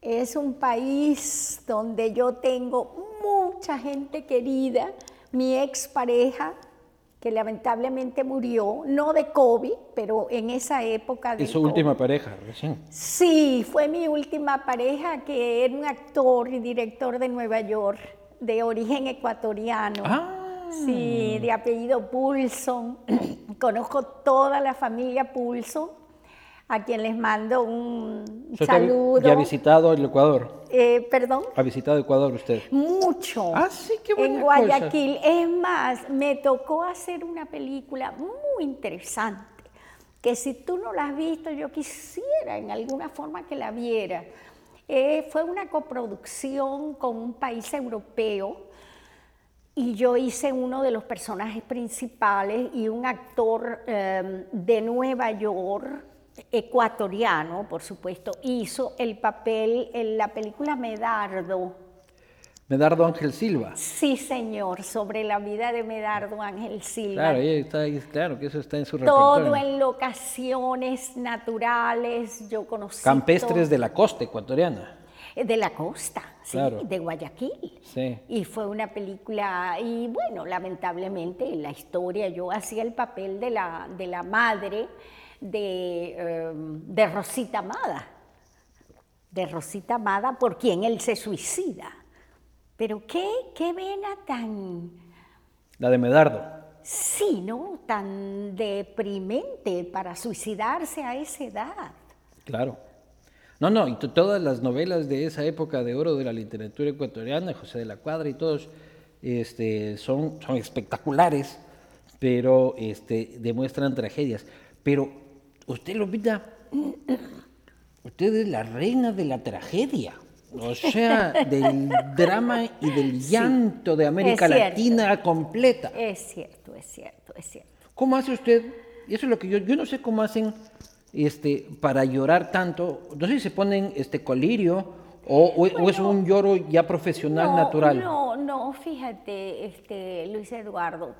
es un país donde yo tengo mucha gente querida, mi expareja, que lamentablemente murió, no de COVID, pero en esa época de ¿Y su última pareja recién? Sí, fue mi última pareja, que era un actor y director de Nueva York, de origen ecuatoriano. Ah. Sí, de apellido Pulson. Conozco toda la familia Pulson, a quien les mando un ¿Usted saludo. ¿Ya ha visitado el Ecuador? Eh, ¿Perdón? ¿Ha visitado Ecuador usted? Mucho. Ah, sí, qué buena En cosa. Guayaquil. Es más, me tocó hacer una película muy interesante, que si tú no la has visto, yo quisiera en alguna forma que la viera. Eh, fue una coproducción con un país europeo y yo hice uno de los personajes principales y un actor eh, de Nueva York, ecuatoriano, por supuesto, hizo el papel en la película Medardo. Medardo Ángel Silva. Sí, señor, sobre la vida de Medardo Ángel Silva. Claro, está, claro que eso está en su Todo repertorio. en locaciones naturales, yo conocí. Campestres todo- de la costa ecuatoriana. de la costa, sí, Claro. de Guayaquil. Sí. Y fue una película, y bueno, lamentablemente en la historia yo hacía el papel de la, de la madre de, eh, de Rosita Amada, de Rosita Amada por quien él se suicida. Pero qué, qué vena tan, La de Medardo. sí, ¿no? Tan deprimente para suicidarse a esa edad. Claro. No, no, y to- todas las novelas de esa época de oro de la literatura ecuatoriana, José de la Cuadra y todos, este, son, son espectaculares, pero este, demuestran tragedias. Pero usted, Lupita, usted es la reina de la tragedia. O sea, del drama y del llanto de América. Latina completa. Es cierto, es cierto, es cierto. ¿Cómo hace usted? Y eso es lo que yo, yo no sé cómo hacen este, para llorar tanto. No sé si se ponen este colirio o, o- o es un lloro ya profesional, No, natural. No, no, fíjate, este, Luis Eduardo.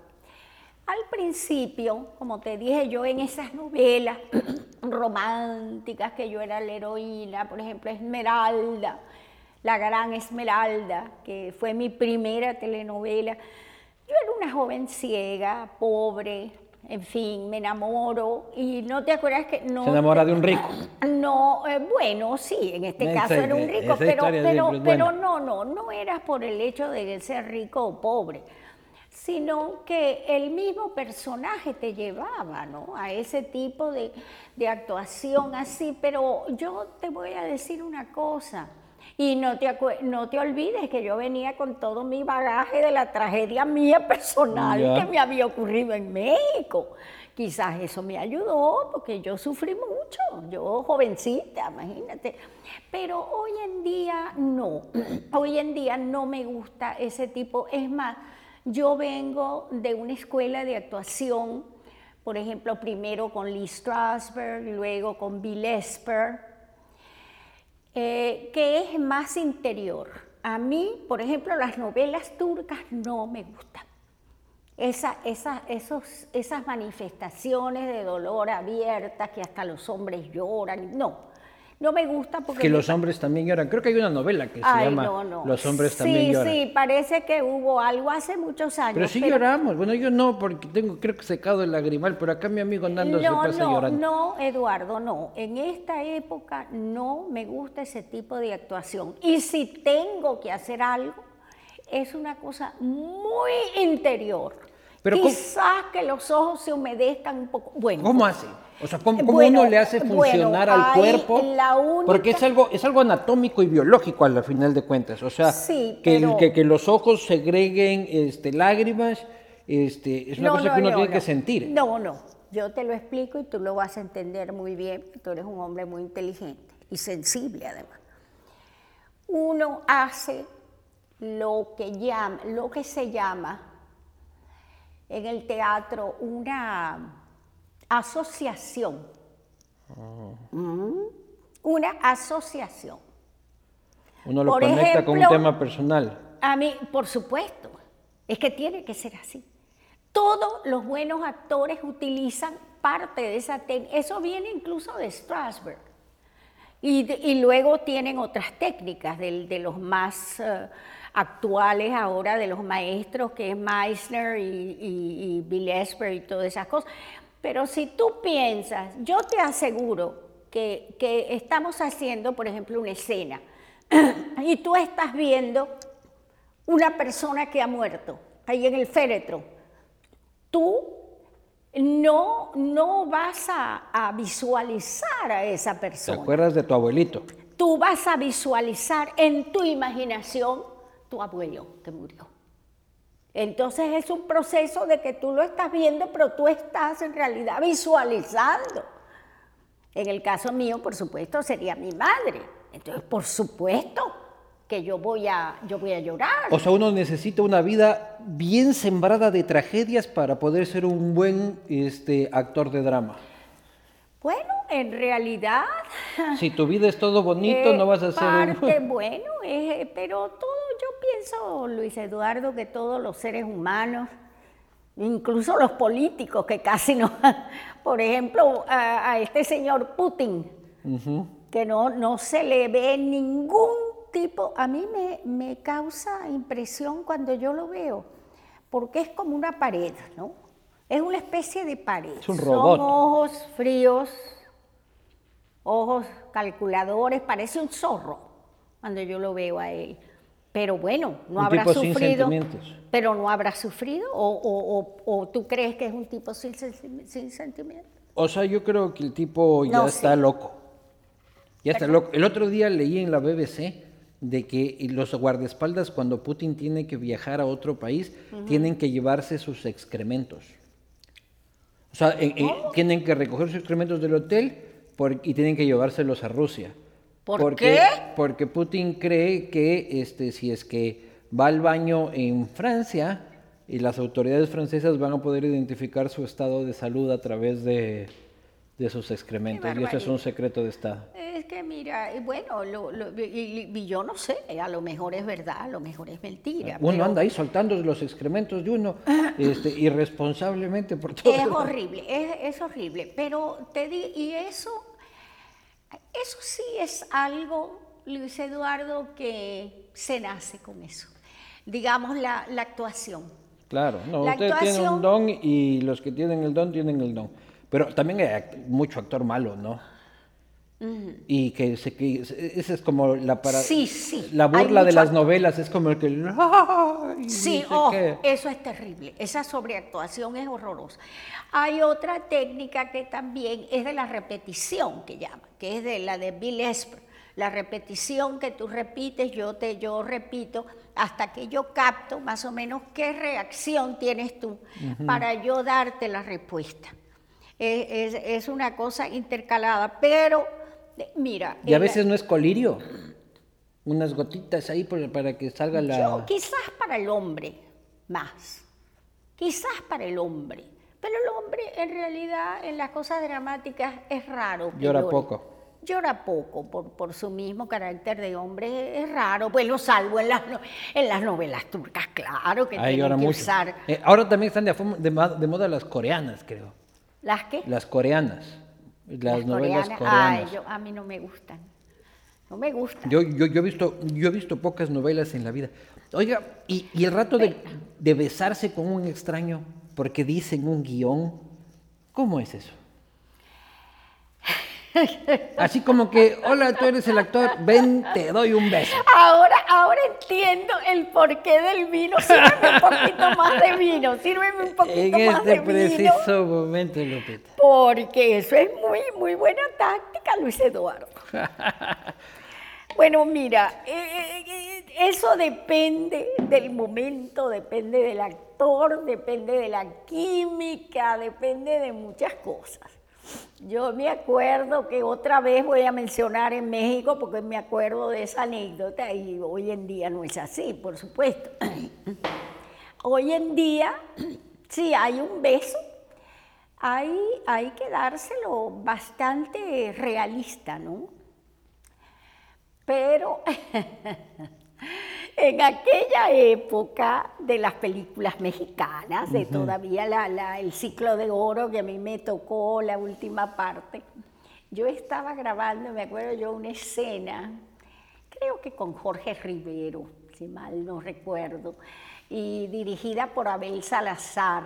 Al principio, como te dije yo, en esas novelas románticas que yo era la heroína, por ejemplo, Esmeralda, la gran Esmeralda, que fue mi primera telenovela, yo era una joven ciega, pobre, en fin, me enamoro y no te acuerdas que no... Se enamora de un rico. No, eh, bueno, sí, en este Esa- caso era un rico, pero, pero, pero no, no, no era por el hecho de ser rico o pobre, sino que el mismo personaje te llevaba, ¿no? A ese tipo de, de actuación así, pero yo te voy a decir una cosa. Y no te, no te olvides que yo venía con todo mi bagaje de la tragedia mía personal que me había ocurrido en México. Quizás eso me ayudó porque yo sufrí mucho, yo jovencita, imagínate. Pero hoy en día no, hoy en día no me gusta ese tipo. Es más, yo vengo de una escuela de actuación, por ejemplo, primero con Lee Strasberg, luego con Bill Esper, eh, que es más interior. A mí, por ejemplo, las novelas turcas no me gustan. Esos, esas manifestaciones de dolor abiertas que hasta los hombres lloran, no, no me gusta porque... Que los hombres también lloran. Creo que hay una novela que se Ay, llama no, no. Los hombres sí, también lloran. Sí, parece que hubo algo hace muchos años. Pero sí lloramos. Bueno, yo no, porque tengo, creo que secado el lagrimal, pero acá mi amigo Nando se no, pasa no, llorando. no, Eduardo, no. En esta época no me gusta ese tipo de actuación. Y si tengo que hacer algo, es una cosa muy interior. Pero ¿cómo- Quizás que los ojos se humedezcan un poco. Bueno, ¿Cómo hace? O sea, ¿cómo, cómo Bueno, uno le hace bueno, funcionar al cuerpo? única- Porque es algo, es algo anatómico y biológico al final de cuentas. O sea, Sí, que, el- pero- que, que los ojos segreguen este, lágrimas, este, es una No, cosa no, que uno no, tiene que sentir. No, no. Yo te lo explico y tú lo vas a entender muy bien. Tú eres un hombre muy inteligente y sensible además. Uno hace lo que, llama, lo que se llama en el teatro una asociación. Mm, Una asociación. Uno lo Por conecta con un tema personal. A mí, por supuesto, Es que tiene que ser así. Todos los buenos actores utilizan parte de esa técnica. Eso viene incluso de Strasberg. Y, luego tienen otras técnicas de, los más eh, actuales ahora, de los maestros, que es Meissner y, y, Bill Esper y todas esas cosas. Pero si tú piensas, yo te aseguro que, que estamos haciendo, por ejemplo, una escena y tú estás viendo una persona que ha muerto ahí en el féretro. Tú no, no vas a, visualizar a esa persona. ¿Te acuerdas de tu abuelito? Tú vas a visualizar en tu imaginación tu abuelo que murió. Entonces es un proceso de que tú lo estás viendo, pero tú estás en realidad visualizando. En el caso mío, por supuesto, sería mi madre. Entonces, por supuesto, que yo voy a, yo voy a llorar. O sea, uno necesita una vida bien sembrada de tragedias para poder ser un buen este, actor de drama. Bueno, en realidad... Si tu vida es todo bonito, no vas a ser... Parte, bueno, pero todo, pienso, Luis Eduardo, que todos los seres humanos, incluso los políticos, que casi no... Por ejemplo, a, este señor Putin, que no, no se le ve ningún tipo, a mí me, causa impresión cuando yo lo veo, porque es como una pared, ¿no? Es una especie de pared. Es un robot. Son ojos fríos, ojos calculadores, parece un zorro cuando yo lo veo a él. Pero bueno, no habrá sufrido. pero no habrá sufrido, o, tú crees que es un tipo sin, sin sentimientos. O sea, yo creo que el tipo ya está loco. Ya está loco. El otro día leí en la BBC de que los guardaespaldas cuando Putin tiene que viajar a otro país tienen que llevarse sus excrementos. O sea, tienen que recoger sus excrementos del hotel y tienen que llevárselos a Rusia. ¿Por porque, qué? Porque Putin cree que este, si es que va al baño en Francia y las autoridades francesas van a poder identificar su estado de salud a través de, de sus excrementos. Y eso es un secreto de Estado. Es que mira, bueno, y, yo no sé, a lo mejor es verdad, a lo mejor es mentira. Uno anda ahí soltando los excrementos de uno este, irresponsablemente por todo. Es horrible, es, horrible. Pero te di, y eso, eso sí es algo, Luis Eduardo, que se nace con eso. Digamos, la, actuación. Claro, no, usted tiene un don y los que tienen el don tienen el don. Pero también hay mucho actor malo, ¿no? Y que, se, que esa es como la para sí, sí. la burla de las novelas es como el que sí oh, eso es terrible esa sobreactuación es horrorosa. Hay otra técnica que también es de la repetición que llama que es de la de Bill Esper. La repetición que tú repites yo te yo repito hasta que yo capto más o menos qué reacción tienes tú para yo darte la respuesta. Es, una cosa intercalada, pero mira... Y a veces no es colirio, unas gotitas ahí para que salga la... quizás para el hombre más, quizás para el hombre, pero el hombre en realidad en las cosas dramáticas es raro. Llora poco llora poco por, por, su mismo carácter de hombre, es raro, bueno, salvo en las, en las novelas turcas, claro que Ahí tienen que usar. Eh, ahora también están de, de, moda las coreanas, creo. ¿Las qué? Las coreanas. Las, novelas coreanas. Ay, a mí no me gustan. No me gustan. Yo, yo, yo, he visto, yo he visto pocas novelas en la vida. Oiga, y, y el rato de, de besarse con un extraño porque dicen un guion, ¿cómo es eso? Así como que, hola, tú eres el actor, ven, te doy un beso. Ahora, ahora entiendo el porqué del vino. Sírveme un poquito más de vino, sírveme un poquito más de vino. En este preciso momento, Lupita. Porque eso es muy, muy buena táctica, Luis Eduardo. Bueno, mira, eh, eh, eso depende del momento, depende del actor, depende de la química, depende de muchas cosas. Yo me acuerdo que otra vez voy a mencionar en México porque me acuerdo de esa anécdota y hoy en día no es así, por supuesto. Hoy en día, si hay un beso, hay, hay que dárselo bastante realista, ¿no? Pero en aquella época de las películas mexicanas, de todavía la, el ciclo de oro que a mí me tocó la última parte, yo estaba grabando, me acuerdo yo, una escena, creo que con Jorge Rivero, si mal no recuerdo, y dirigida por Abel Salazar.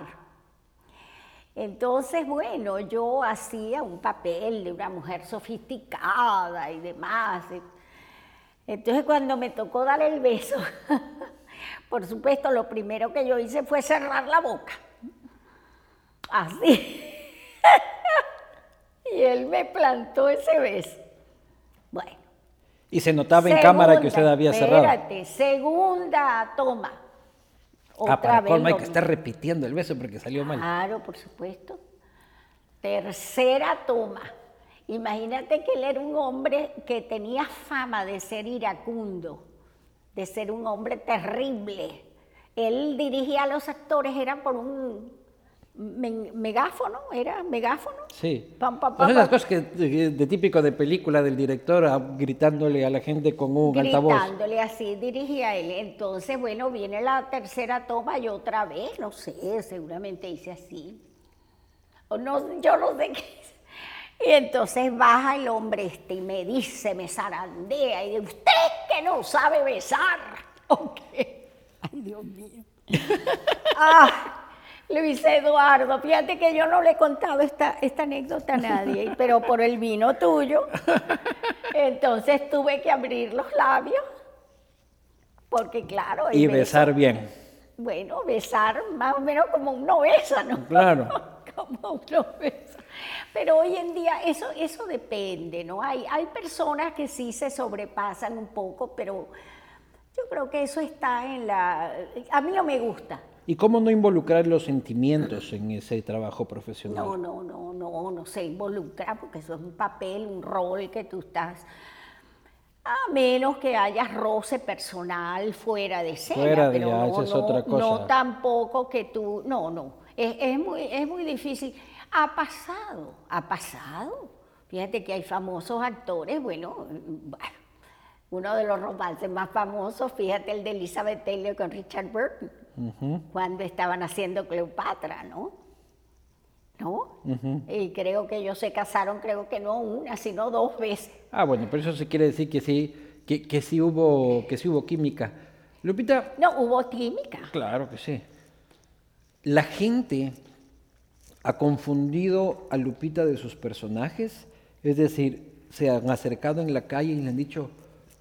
Entonces, bueno, yo hacía un papel de una mujer sofisticada y demás. Entonces, cuando me tocó dar el beso, por supuesto, lo primero que yo hice fue cerrar la boca. Así. y él me plantó ese beso. Bueno. Y se notaba en cámara que usted había cerrado. Espérate, segunda toma. Otra ah, para vez hay que estar repitiendo el beso porque salió mal. Claro, por supuesto. Tercera toma. Imagínate que él era un hombre que tenía fama de ser iracundo, de ser un hombre terrible. Él dirigía a los actores, era por un megáfono, ¿era megáfono? Sí. Pam, pues esas cosas que, de, típico de película del director gritándole a la gente con un altavoz. Gritándole así, dirigía él. Entonces, bueno, viene la tercera toma y otra vez, no sé, seguramente hice así. O no, yo no sé qué Y entonces baja el hombre este y me dice, me zarandea, y dice, usted que no sabe besar. Ok. Ay, Dios mío. ah, Luis Eduardo, fíjate que yo no le he contado esta, esta anécdota a nadie, pero por el vino tuyo, entonces tuve que abrir los labios, porque claro... Y besar bien. Bueno, besar más o menos como uno besa, ¿no? Claro. como uno besa. Pero hoy en día eso, eso depende, ¿no? Hay, hay personas que sí se sobrepasan un poco, pero yo creo que eso está en la... A mí no me gusta. ¿Y cómo no involucrar los sentimientos en ese trabajo profesional? No, no, no, no, no se involucra porque eso es un papel, un rol que tú estás, a menos que haya roce personal fuera de escena. Fuera de pero no, es otra cosa. No tampoco que tú, no, no, es, es, muy, es muy difícil. Ha pasado, ha pasado. Fíjate que hay famosos actores, bueno, uno de los romances más famosos, fíjate el de Elizabeth Taylor con Richard Burton cuando estaban haciendo Cleopatra, ¿no? ¿No? Y creo que ellos se casaron, creo que no una, sino dos veces. Ah, bueno, pero eso se quiere decir que sí, que, que sí hubo, que sí hubo química. Lupita. No, hubo química. Claro que sí. La gente ha confundido a Lupita de sus personajes, es decir, se han acercado en la calle y le han dicho,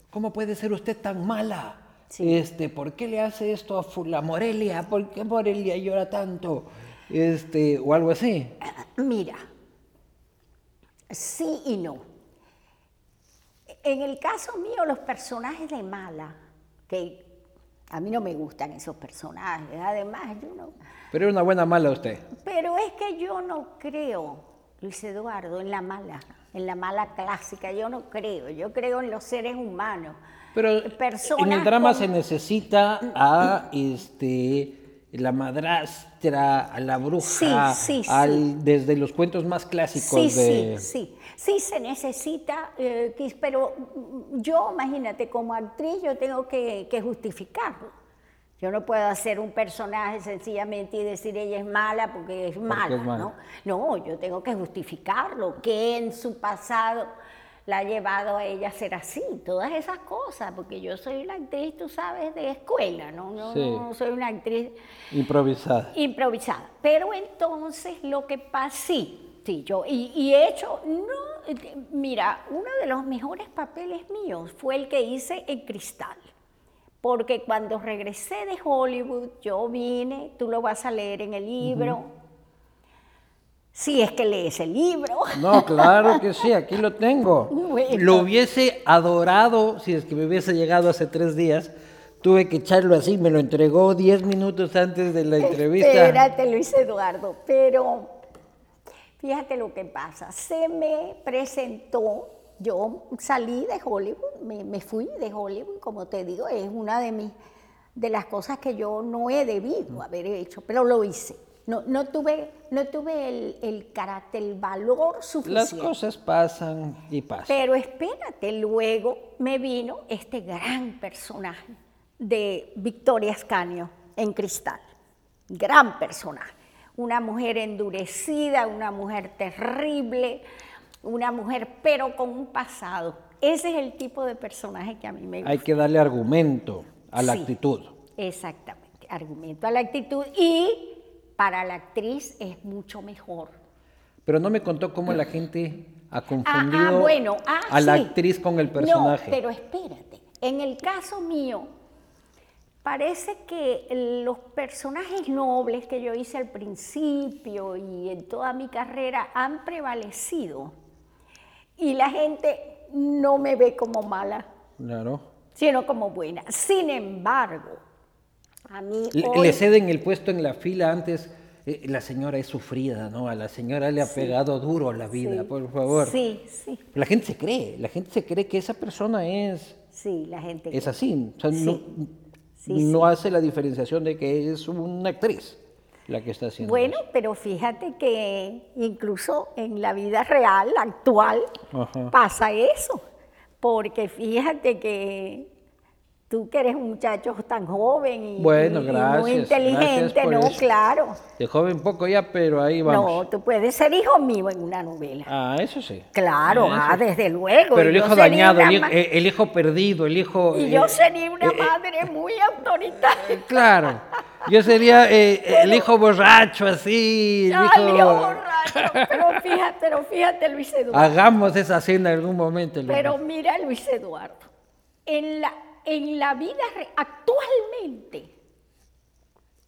¿cómo puede ser usted tan mala? Este, ¿por qué le hace esto a la Morelia? ¿Por qué Morelia llora tanto? Este, o algo así. Mira, sí y no. En el caso mío, los personajes de mala, que a mí no me gustan esos personajes, además yo no... Pero es una buena mala usted. Pero es que yo no creo, Luis Eduardo, en la mala, en la mala clásica, yo no creo, yo creo en los seres humanos. Pero en el drama se necesita a este la madrastra, a la bruja, desde los cuentos más clásicos de... Sí, sí, sí, se necesita, eh, pero yo, imagínate, como actriz yo tengo que, justificarlo. Yo no puedo hacer un personaje sencillamente y decir ella es mala porque es mala, es mala. ¿no? No, yo tengo que justificarlo, que en su pasado la ha llevado a ella a ser así, todas esas cosas, porque yo soy una actriz, tú sabes, de escuela, ¿no? No, soy una actriz... Improvisada. Improvisada. Pero entonces lo que pasa, sí, sí, yo, y, he hecho, no, mira, uno de los mejores papeles míos fue el que hice en Cristal. Porque cuando regresé de Hollywood, yo vine, tú lo vas a leer en el libro, si es que lees el libro. No, claro que sí, aquí lo tengo. Lo hubiese adorado si es que me hubiese llegado hace tres días. Tuve que echarlo así, me lo entregó diez minutos antes de la entrevista. Espérate, Luis Eduardo, pero fíjate lo que pasa. Se me presentó, yo salí de Hollywood, me, fui de Hollywood, como te digo, es una de, mis, de las cosas que yo no he debido haber hecho, pero lo hice no, no tuve, no tuve el, el, carácter, el valor suficiente. Las cosas pasan y pasan. Pero espérate, luego me vino este gran personaje de Victoria Escaño en Cristal. Gran personaje. Una mujer endurecida, una mujer terrible, una mujer pero con un pasado. Ese es el tipo de personaje que a mí me gusta. Hay que darle argumento a la Sí. actitud. Exactamente, argumento a la actitud y para la actriz es mucho mejor. Pero no me contó cómo la gente ha Ah, confundido ah, bueno, ah, a la sí. actriz con el personaje. No, pero espérate, en el caso mío, parece que los personajes nobles que yo hice al principio y en toda mi carrera han prevalecido y la gente no me ve como mala, Claro. sino como buena. Sin embargo, a mí Le, hoy- le ceden el puesto en la fila antes. eh, la señora es sufrida, ¿no? A la señora le ha pegado duro la vida, Sí, por favor. Sí, sí, La gente se cree, la gente se cree que esa persona es, sí, la gente. es así. O sea, no, Sí, no hace la diferenciación de que es una actriz la que está haciendo. Bueno, pero fíjate que incluso en la vida real, actual, Ajá. pasa eso. Porque fíjate que tú que eres un muchacho tan joven y, Bueno, muy inteligente, ¿no? eso. Claro. De joven poco ya, pero ahí vamos. No, tú puedes ser hijo mío en una novela. Ah, eso sí. Claro, Eso ah, desde luego. Pero el yo hijo dañado, el eh, el hijo perdido, el hijo... y yo eh, sería una eh, madre muy autoritaria. Claro. Yo sería eh, el hijo borracho, así. el hijo- Dios borracho. Pero fíjate, pero fíjate, Luis Eduardo. Hagamos esa cena en algún momento. Elena. Pero mira, Luis Eduardo, en la, en la vida actualmente,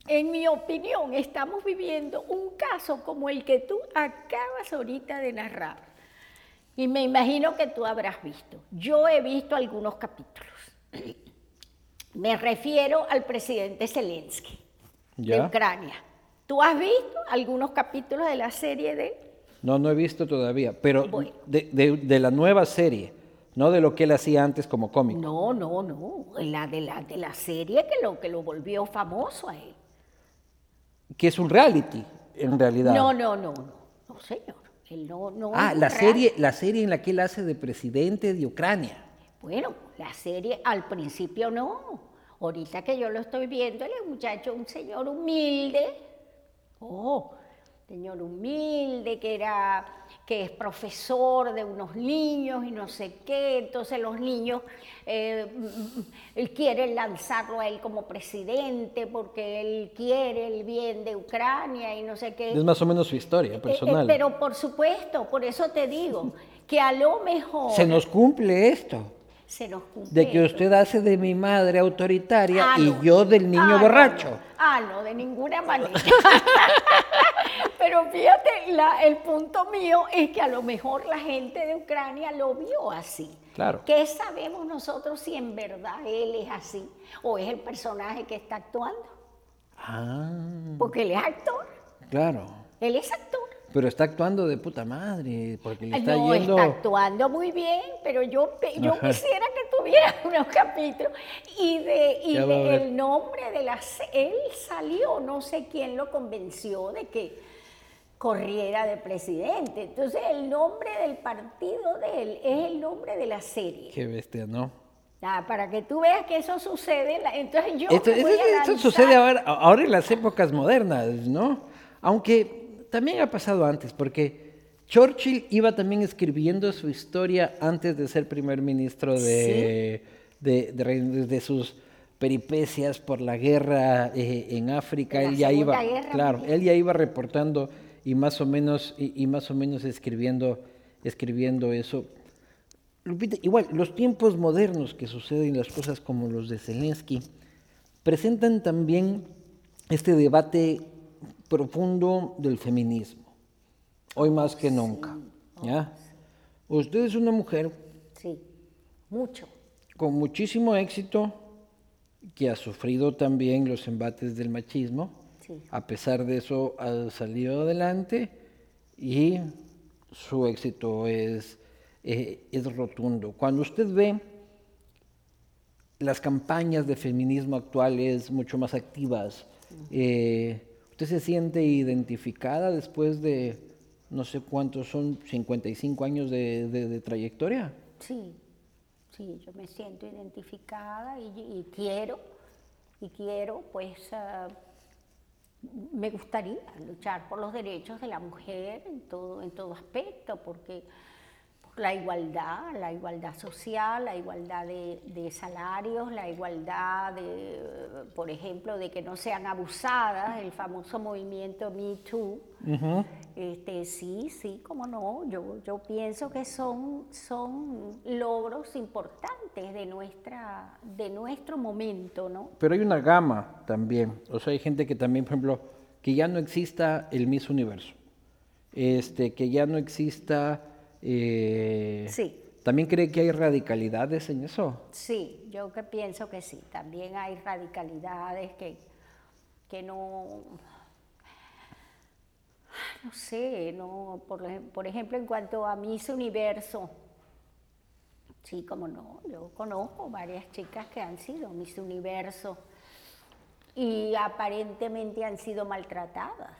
en mi opinión, estamos viviendo un caso como el que tú acabas ahorita de narrar. Y me imagino que tú habrás visto. Yo he visto algunos capítulos. Me refiero al presidente Zelensky de. Ucrania. ¿Tú has visto algunos capítulos de la serie de? No, no he visto todavía. Pero Bueno. de, de- de la nueva serie, no de lo que él hacía antes como cómico. No, no, no. La de la, de la serie que lo, que lo volvió famoso a él. Que es un reality, en realidad. No, no, no, no. No, señor. Él no, no Ah, la serie, la serie en la que él hace de presidente de Ucrania. Bueno, la serie al principio no. Ahorita que yo lo estoy viendo, él es un muchacho, un señor humilde. Oh, señor humilde, que era, que es profesor de unos niños y no sé qué. Entonces los niños, eh, mm, mm, él quiere lanzarlo a él como presidente porque él quiere el bien de Ucrania y no sé qué. Es más o menos su historia Eh, eh, personal. pero por supuesto, por eso te digo, que a lo mejor Se nos cumple esto. Se nos cumple De que usted hace de mi madre autoritaria Ah, y no. yo del niño Ah, borracho. no. Ah, no, de ninguna manera. Pero fíjate, la- el punto mío es que a lo mejor la gente de Ucrania lo vio así. Claro. ¿Qué sabemos nosotros si en verdad él es así o es el personaje que está actuando? Ah, Porque él es actor, claro. él es actor. Pero está actuando de puta madre, porque le está no, yendo... está actuando muy bien, pero yo, yo Ajá. quisiera que tuviera unos capítulos. Y, de, y de el nombre de la... se- Él salió, no sé quién lo convenció de que corriera de presidente. Entonces el nombre del partido de él es el nombre de la serie. Qué bestia, ¿no? Ah, para que tú veas que eso sucede, entonces yo Esto, me voy esto- a esto lanzar- sucede ahora, ahora en las épocas modernas, ¿no? Aunque también ha pasado antes, porque Churchill iba también escribiendo su historia antes de ser primer ministro de, de, de de sus peripecias por la guerra eh, en África. La Él ya iba, Guerra claro, él ya iba reportando y más o menos y, y más o menos escribiendo, escribiendo eso. Lupita, igual, los tiempos modernos que suceden las cosas como los de Zelensky presentan también este debate profundo del feminismo, hoy más que nunca. ¿ya? Usted es una mujer Sí, mucho. con muchísimo éxito que ha sufrido también los embates del machismo. Sí. A pesar de eso, ha salido adelante y su éxito es, eh, es rotundo. Cuando usted ve las campañas de feminismo actuales mucho más activas, eh, ¿usted se siente identificada después de no sé cuántos son 55 años de, de- de trayectoria? Sí, sí, yo me siento identificada y, quiero y quiero, pues, ah, me gustaría luchar por los derechos de la mujer en todo, en todo aspecto, porque la igualdad, la igualdad social, la igualdad de, salarios, la igualdad de, por ejemplo, de que no sean abusadas, el famoso movimiento Me Too. este, sí, sí, cómo no, yo, yo pienso que son, son logros importantes de, nuestra, de nuestro momento, ¿no? Pero hay una gama también, o sea, hay gente que también, por ejemplo, que ya no exista el Miss Universo, este, que ya no exista eh, sí. ¿También cree que hay radicalidades en eso? Sí, yo que pienso que sí. También hay radicalidades que, que no, no sé, no, por, por ejemplo, en cuanto a Miss Universo, sí, como no, yo conozco varias chicas que han sido Miss Universo y aparentemente han sido maltratadas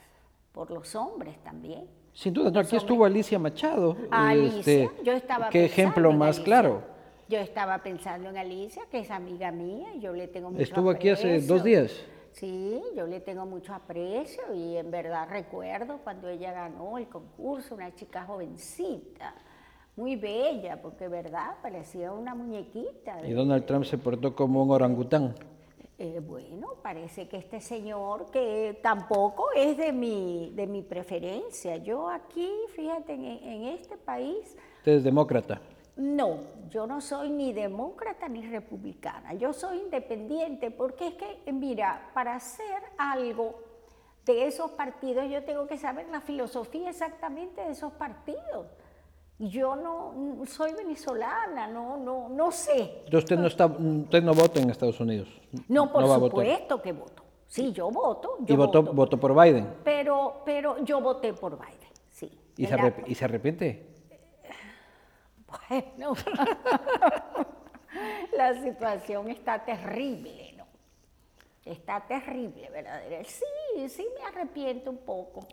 por los hombres también. Sin duda, aquí estuvo Alicia Machado. Alicia, este, yo estaba Qué ejemplo más claro. Yo estaba pensando en Alicia, que es amiga mía, yo le tengo mucho Estuvo aquí hace dos días. Sí, yo le tengo mucho aprecio y en verdad recuerdo cuando ella ganó el concurso, una chica jovencita, muy bella, porque verdad parecía una muñequita. Y Donald Trump se portó como un orangután. Eh, bueno, parece que este señor, que tampoco es de mi, de mi preferencia. Yo aquí, fíjate, en, este país... ¿Usted es demócrata? No, yo no soy ni demócrata ni republicana. Yo soy independiente porque es que, mira, para hacer algo de esos partidos yo tengo que saber la filosofía exactamente de esos partidos. Yo no soy venezolana, no, no, no sé. usted no está, usted no vota en Estados Unidos. No, por supuesto que voto. Sí, yo voto. ¿Y votó, votó por Biden? Pero, pero yo voté por Biden, sí. ¿Y, se, ¿y se arrepiente? Bueno, la situación está terrible, ¿no? Está terrible, ¿verdad? Sí, sí me arrepiento un poco.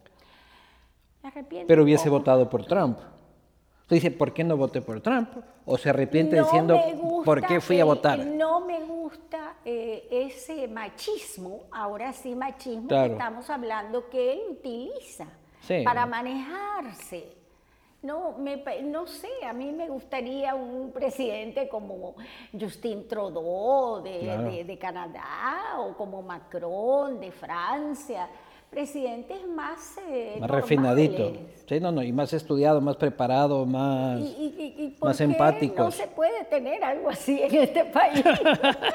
Me arrepiento Pero hubiese votado por Trump. Usted dice, ¿por qué no voté por Trump? ¿O se arrepiente diciendo, ¿por qué fui a votar? No me gusta eh, ese machismo, ahora sí machismo, que estamos hablando que él utiliza para manejarse. No, me, no sé, a mí me gustaría un presidente como Justin Trudeau de, de Canadá o como Macron de Francia presidentes más... Eh, más refinadito. Sí, no, no, y más estudiado, más preparado, más, ¿Y, más empático. No se puede tener algo así en este país.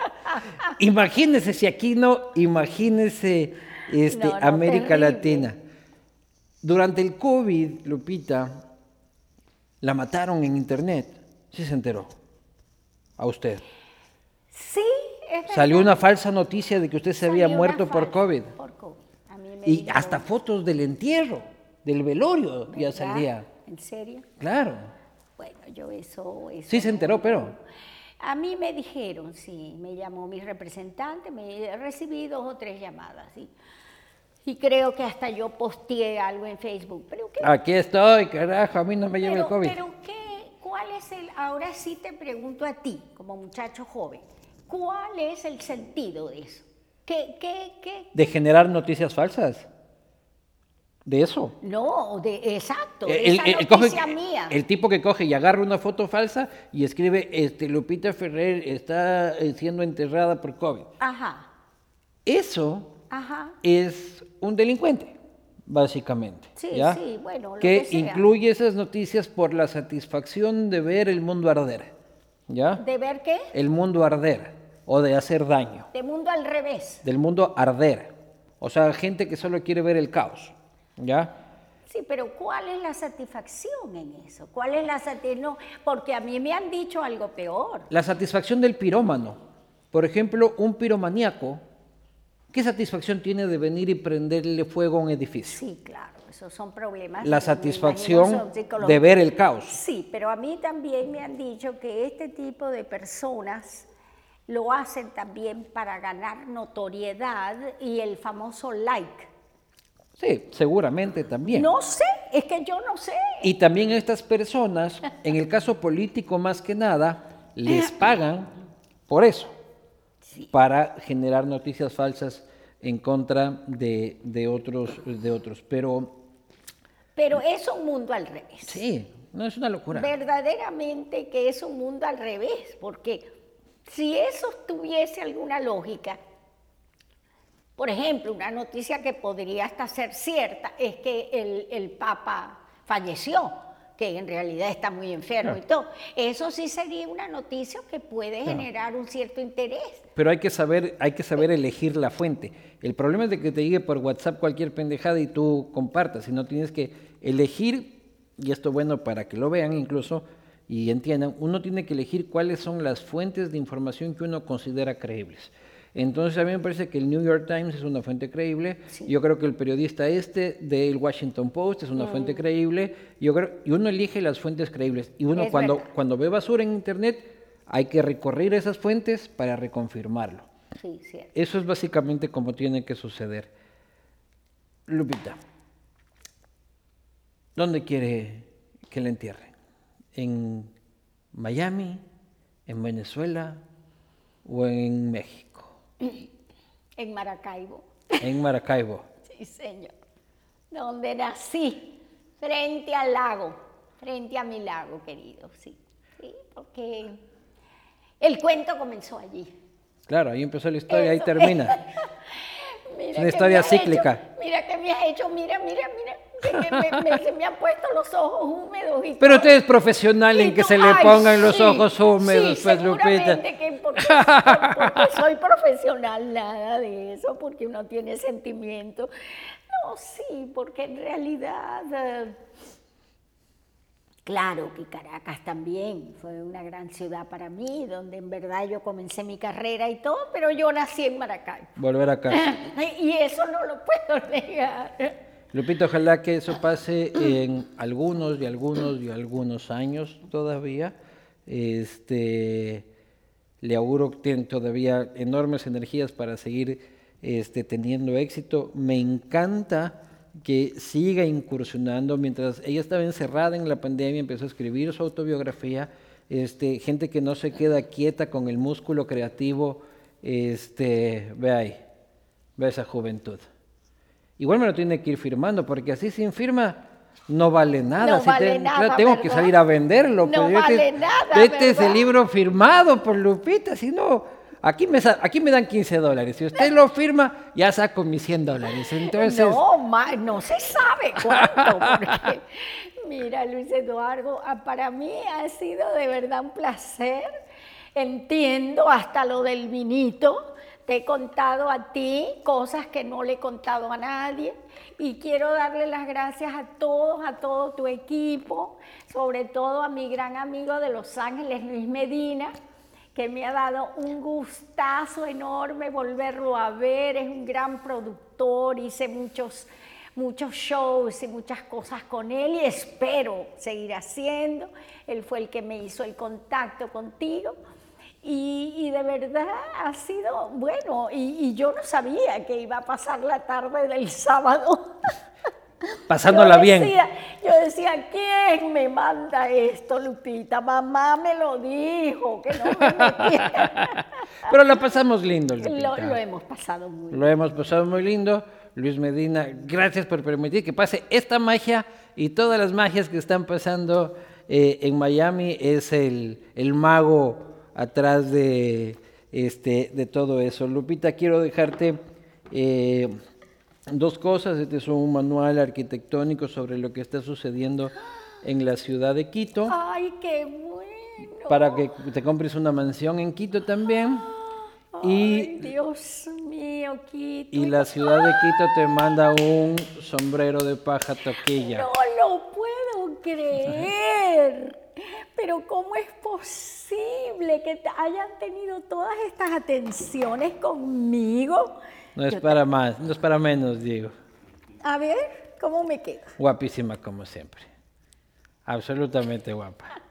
imagínese, si aquí no, imagínese este, América Latina. Durante el COVID, Lupita, la mataron en internet. ¿Sí se enteró? A usted. Sí, es Salió una falsa noticia de que usted se había muerto por COVID. Y hasta fotos del entierro, del velorio ya salía. ¿En serio? Claro. Bueno, yo eso... sí se enteró, pero... A mí me dijeron, sí, me llamó mi representante, me recibí dos o tres llamadas, sí. Y creo que hasta yo posteé algo en Facebook. Pero Aquí estoy, carajo, a mí no me lleva el COVID. Pero ¿qué, ¿cuál es el, ahora sí te pregunto a ti, como muchacho joven, ¿cuál es el sentido de eso? ¿Qué, qué, qué? De generar noticias falsas. De eso. No, de, exacto. El, esa mía. el tipo que coge y agarra una foto falsa y escribe, este, Lupita Ferrer está eh, siendo enterrada por COVID. Ajá. Eso es un delincuente, básicamente. Sí, sí, bueno. que, incluye esas noticias por la satisfacción de ver el mundo arder. ¿Ya? ¿De ver qué? El mundo arder o de hacer daño. Del mundo al revés. Del mundo arder. O sea, gente que solo quiere ver el caos. ¿Ya? Sí, pero ¿cuál es la satisfacción en eso? ¿Cuál es la satisfacción? porque a mí me han dicho algo peor. La satisfacción del pirómano. Por ejemplo, un piromaníaco, ¿qué satisfacción tiene de venir y prenderle fuego a un edificio? Sí, claro, esos son problemas. La satisfacción de ver el caos. Sí, pero a mí también me han dicho que este tipo de personas lo hacen también para ganar notoriedad y el famoso like. Sí, seguramente también. No sé, es que yo no sé. Y también estas personas, en el caso político más que nada, les pagan por eso. para generar noticias falsas en contra de, de, otros, de otros. Pero, Pero es un mundo al revés. sí, no es una locura. Verdaderamente que es un mundo al revés, porque si eso tuviese alguna lógica, por ejemplo, una noticia que podría hasta ser cierta es que el, el Papa falleció, que en realidad está muy enfermo y todo. Eso sí sería una noticia que puede generar un cierto interés. Pero hay que saber, hay que saber elegir la fuente. El problema es de que te llegue por WhatsApp cualquier pendejada y tú compartas, sino tienes que elegir, y esto bueno para que lo vean incluso y entiendan, uno tiene que elegir cuáles son las fuentes de información que uno considera creíbles. Entonces a mí me parece que el New York Times es una fuente creíble, yo creo que el periodista este del Washington Post es una fuente creíble, yo creo, y uno elige las fuentes creíbles. Y uno Es cuando, verdad. cuando ve basura en internet hay que recorrer esas fuentes para reconfirmarlo. Sí, cierto. Eso es básicamente como tiene que suceder. Lupita, ¿dónde quiere que la entierren? ¿En Miami? ¿En Venezuela? ¿O en México? En Maracaibo. En Maracaibo. Sí, señor. Donde nací, frente al lago, frente a mi lago, querido, sí. Sí, porque el cuento comenzó allí. Claro, ahí empezó la historia, ahí Eso. termina. Mira Es una historia hecho, cíclica. mira que me has hecho, mira, mira, mira. que- que me, me- se me han puesto los ojos húmedos. Y Pero todo. usted es profesional en Y que tú- se le ay, pongan los sí, ojos húmedos, sí, pues Lupita. que porque, porque soy profesional, nada de eso, porque uno tiene sentimiento. No, sí, porque en realidad, eh, claro que Caracas también fue una gran ciudad para mí, donde en verdad yo comencé mi carrera y todo, pero yo nací en Maracaibo. Volver a casa. Y eso no lo puedo negar. Lupita, ojalá que eso pase en algunos y algunos y algunos años todavía. Este, le auguro que tienen todavía enormes energías para seguir este, teniendo éxito. Me encanta que siga incursionando. Mientras ella estaba encerrada en la pandemia, empezó a escribir su autobiografía. Este, gente que no se queda quieta con el músculo creativo. Este, ve ahí, ve esa juventud. Igual me lo tiene que ir firmando, porque así sin firma no vale nada. No vale te- nada, claro, tengo que salir a venderlo. No yo vale te- nada, Este es el libro firmado por Lupita, si no, aquí me, aquí me dan 15 dólares. Si usted lo firma, ya saco mis 100 dólares. Entonces, No, ma- no se sabe cuánto, porque mira, Luis Eduardo, ah, para mí ha sido de verdad un placer. Entiendo hasta lo del vinito. Te he contado a ti cosas que no le he contado a nadie y quiero darle las gracias a todos, a todo tu equipo, sobre todo a mi gran amigo de Los Ángeles, Luis Medina, que me ha dado un gustazo enorme volverlo a ver, es un gran productor, hice muchos, muchos shows y muchas cosas con él y espero seguir haciendo. Él fue el que me hizo el contacto contigo. Y, y de verdad ha sido bueno, y, y yo no sabía que iba a pasar la tarde del sábado. pasándola Yo bien. yo decía, ¿quién me manda esto, Lupita? Mamá me lo dijo, que no me. Pero la pasamos lindo, Lupita. lo, lo hemos pasado muy bien. Lo hemos pasado muy lindo. Luis Medina, gracias por permitir que pase esta magia y todas las magias que están pasando eh, en Miami. Es el, el mago atrás de, este, de todo eso. Lupita, quiero dejarte eh, dos cosas. Este es un manual arquitectónico sobre lo que está sucediendo en la ciudad de Quito Ay, qué bueno. para que te compres una mansión en Quito también. Ay, Y Dios mío, Quito. Y la ciudad de Quito te manda un sombrero de paja toquilla. No lo puedo creer. Pero ¿cómo es posible que hayan tenido todas estas atenciones conmigo? No es para más, no es para menos, digo. A ver, ¿cómo me quedo? Guapísima como siempre. Absolutamente guapa.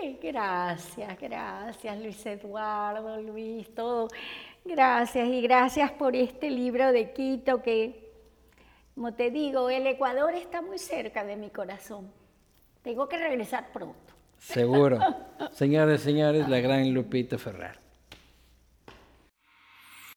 Que gracias, gracias Luis Eduardo, Luis, todo. Gracias y gracias por este libro de Quito que, como te digo, el Ecuador está muy cerca de mi corazón. Tengo que regresar pronto. Seguro. Señores, señores, la gran Lupita Ferrar.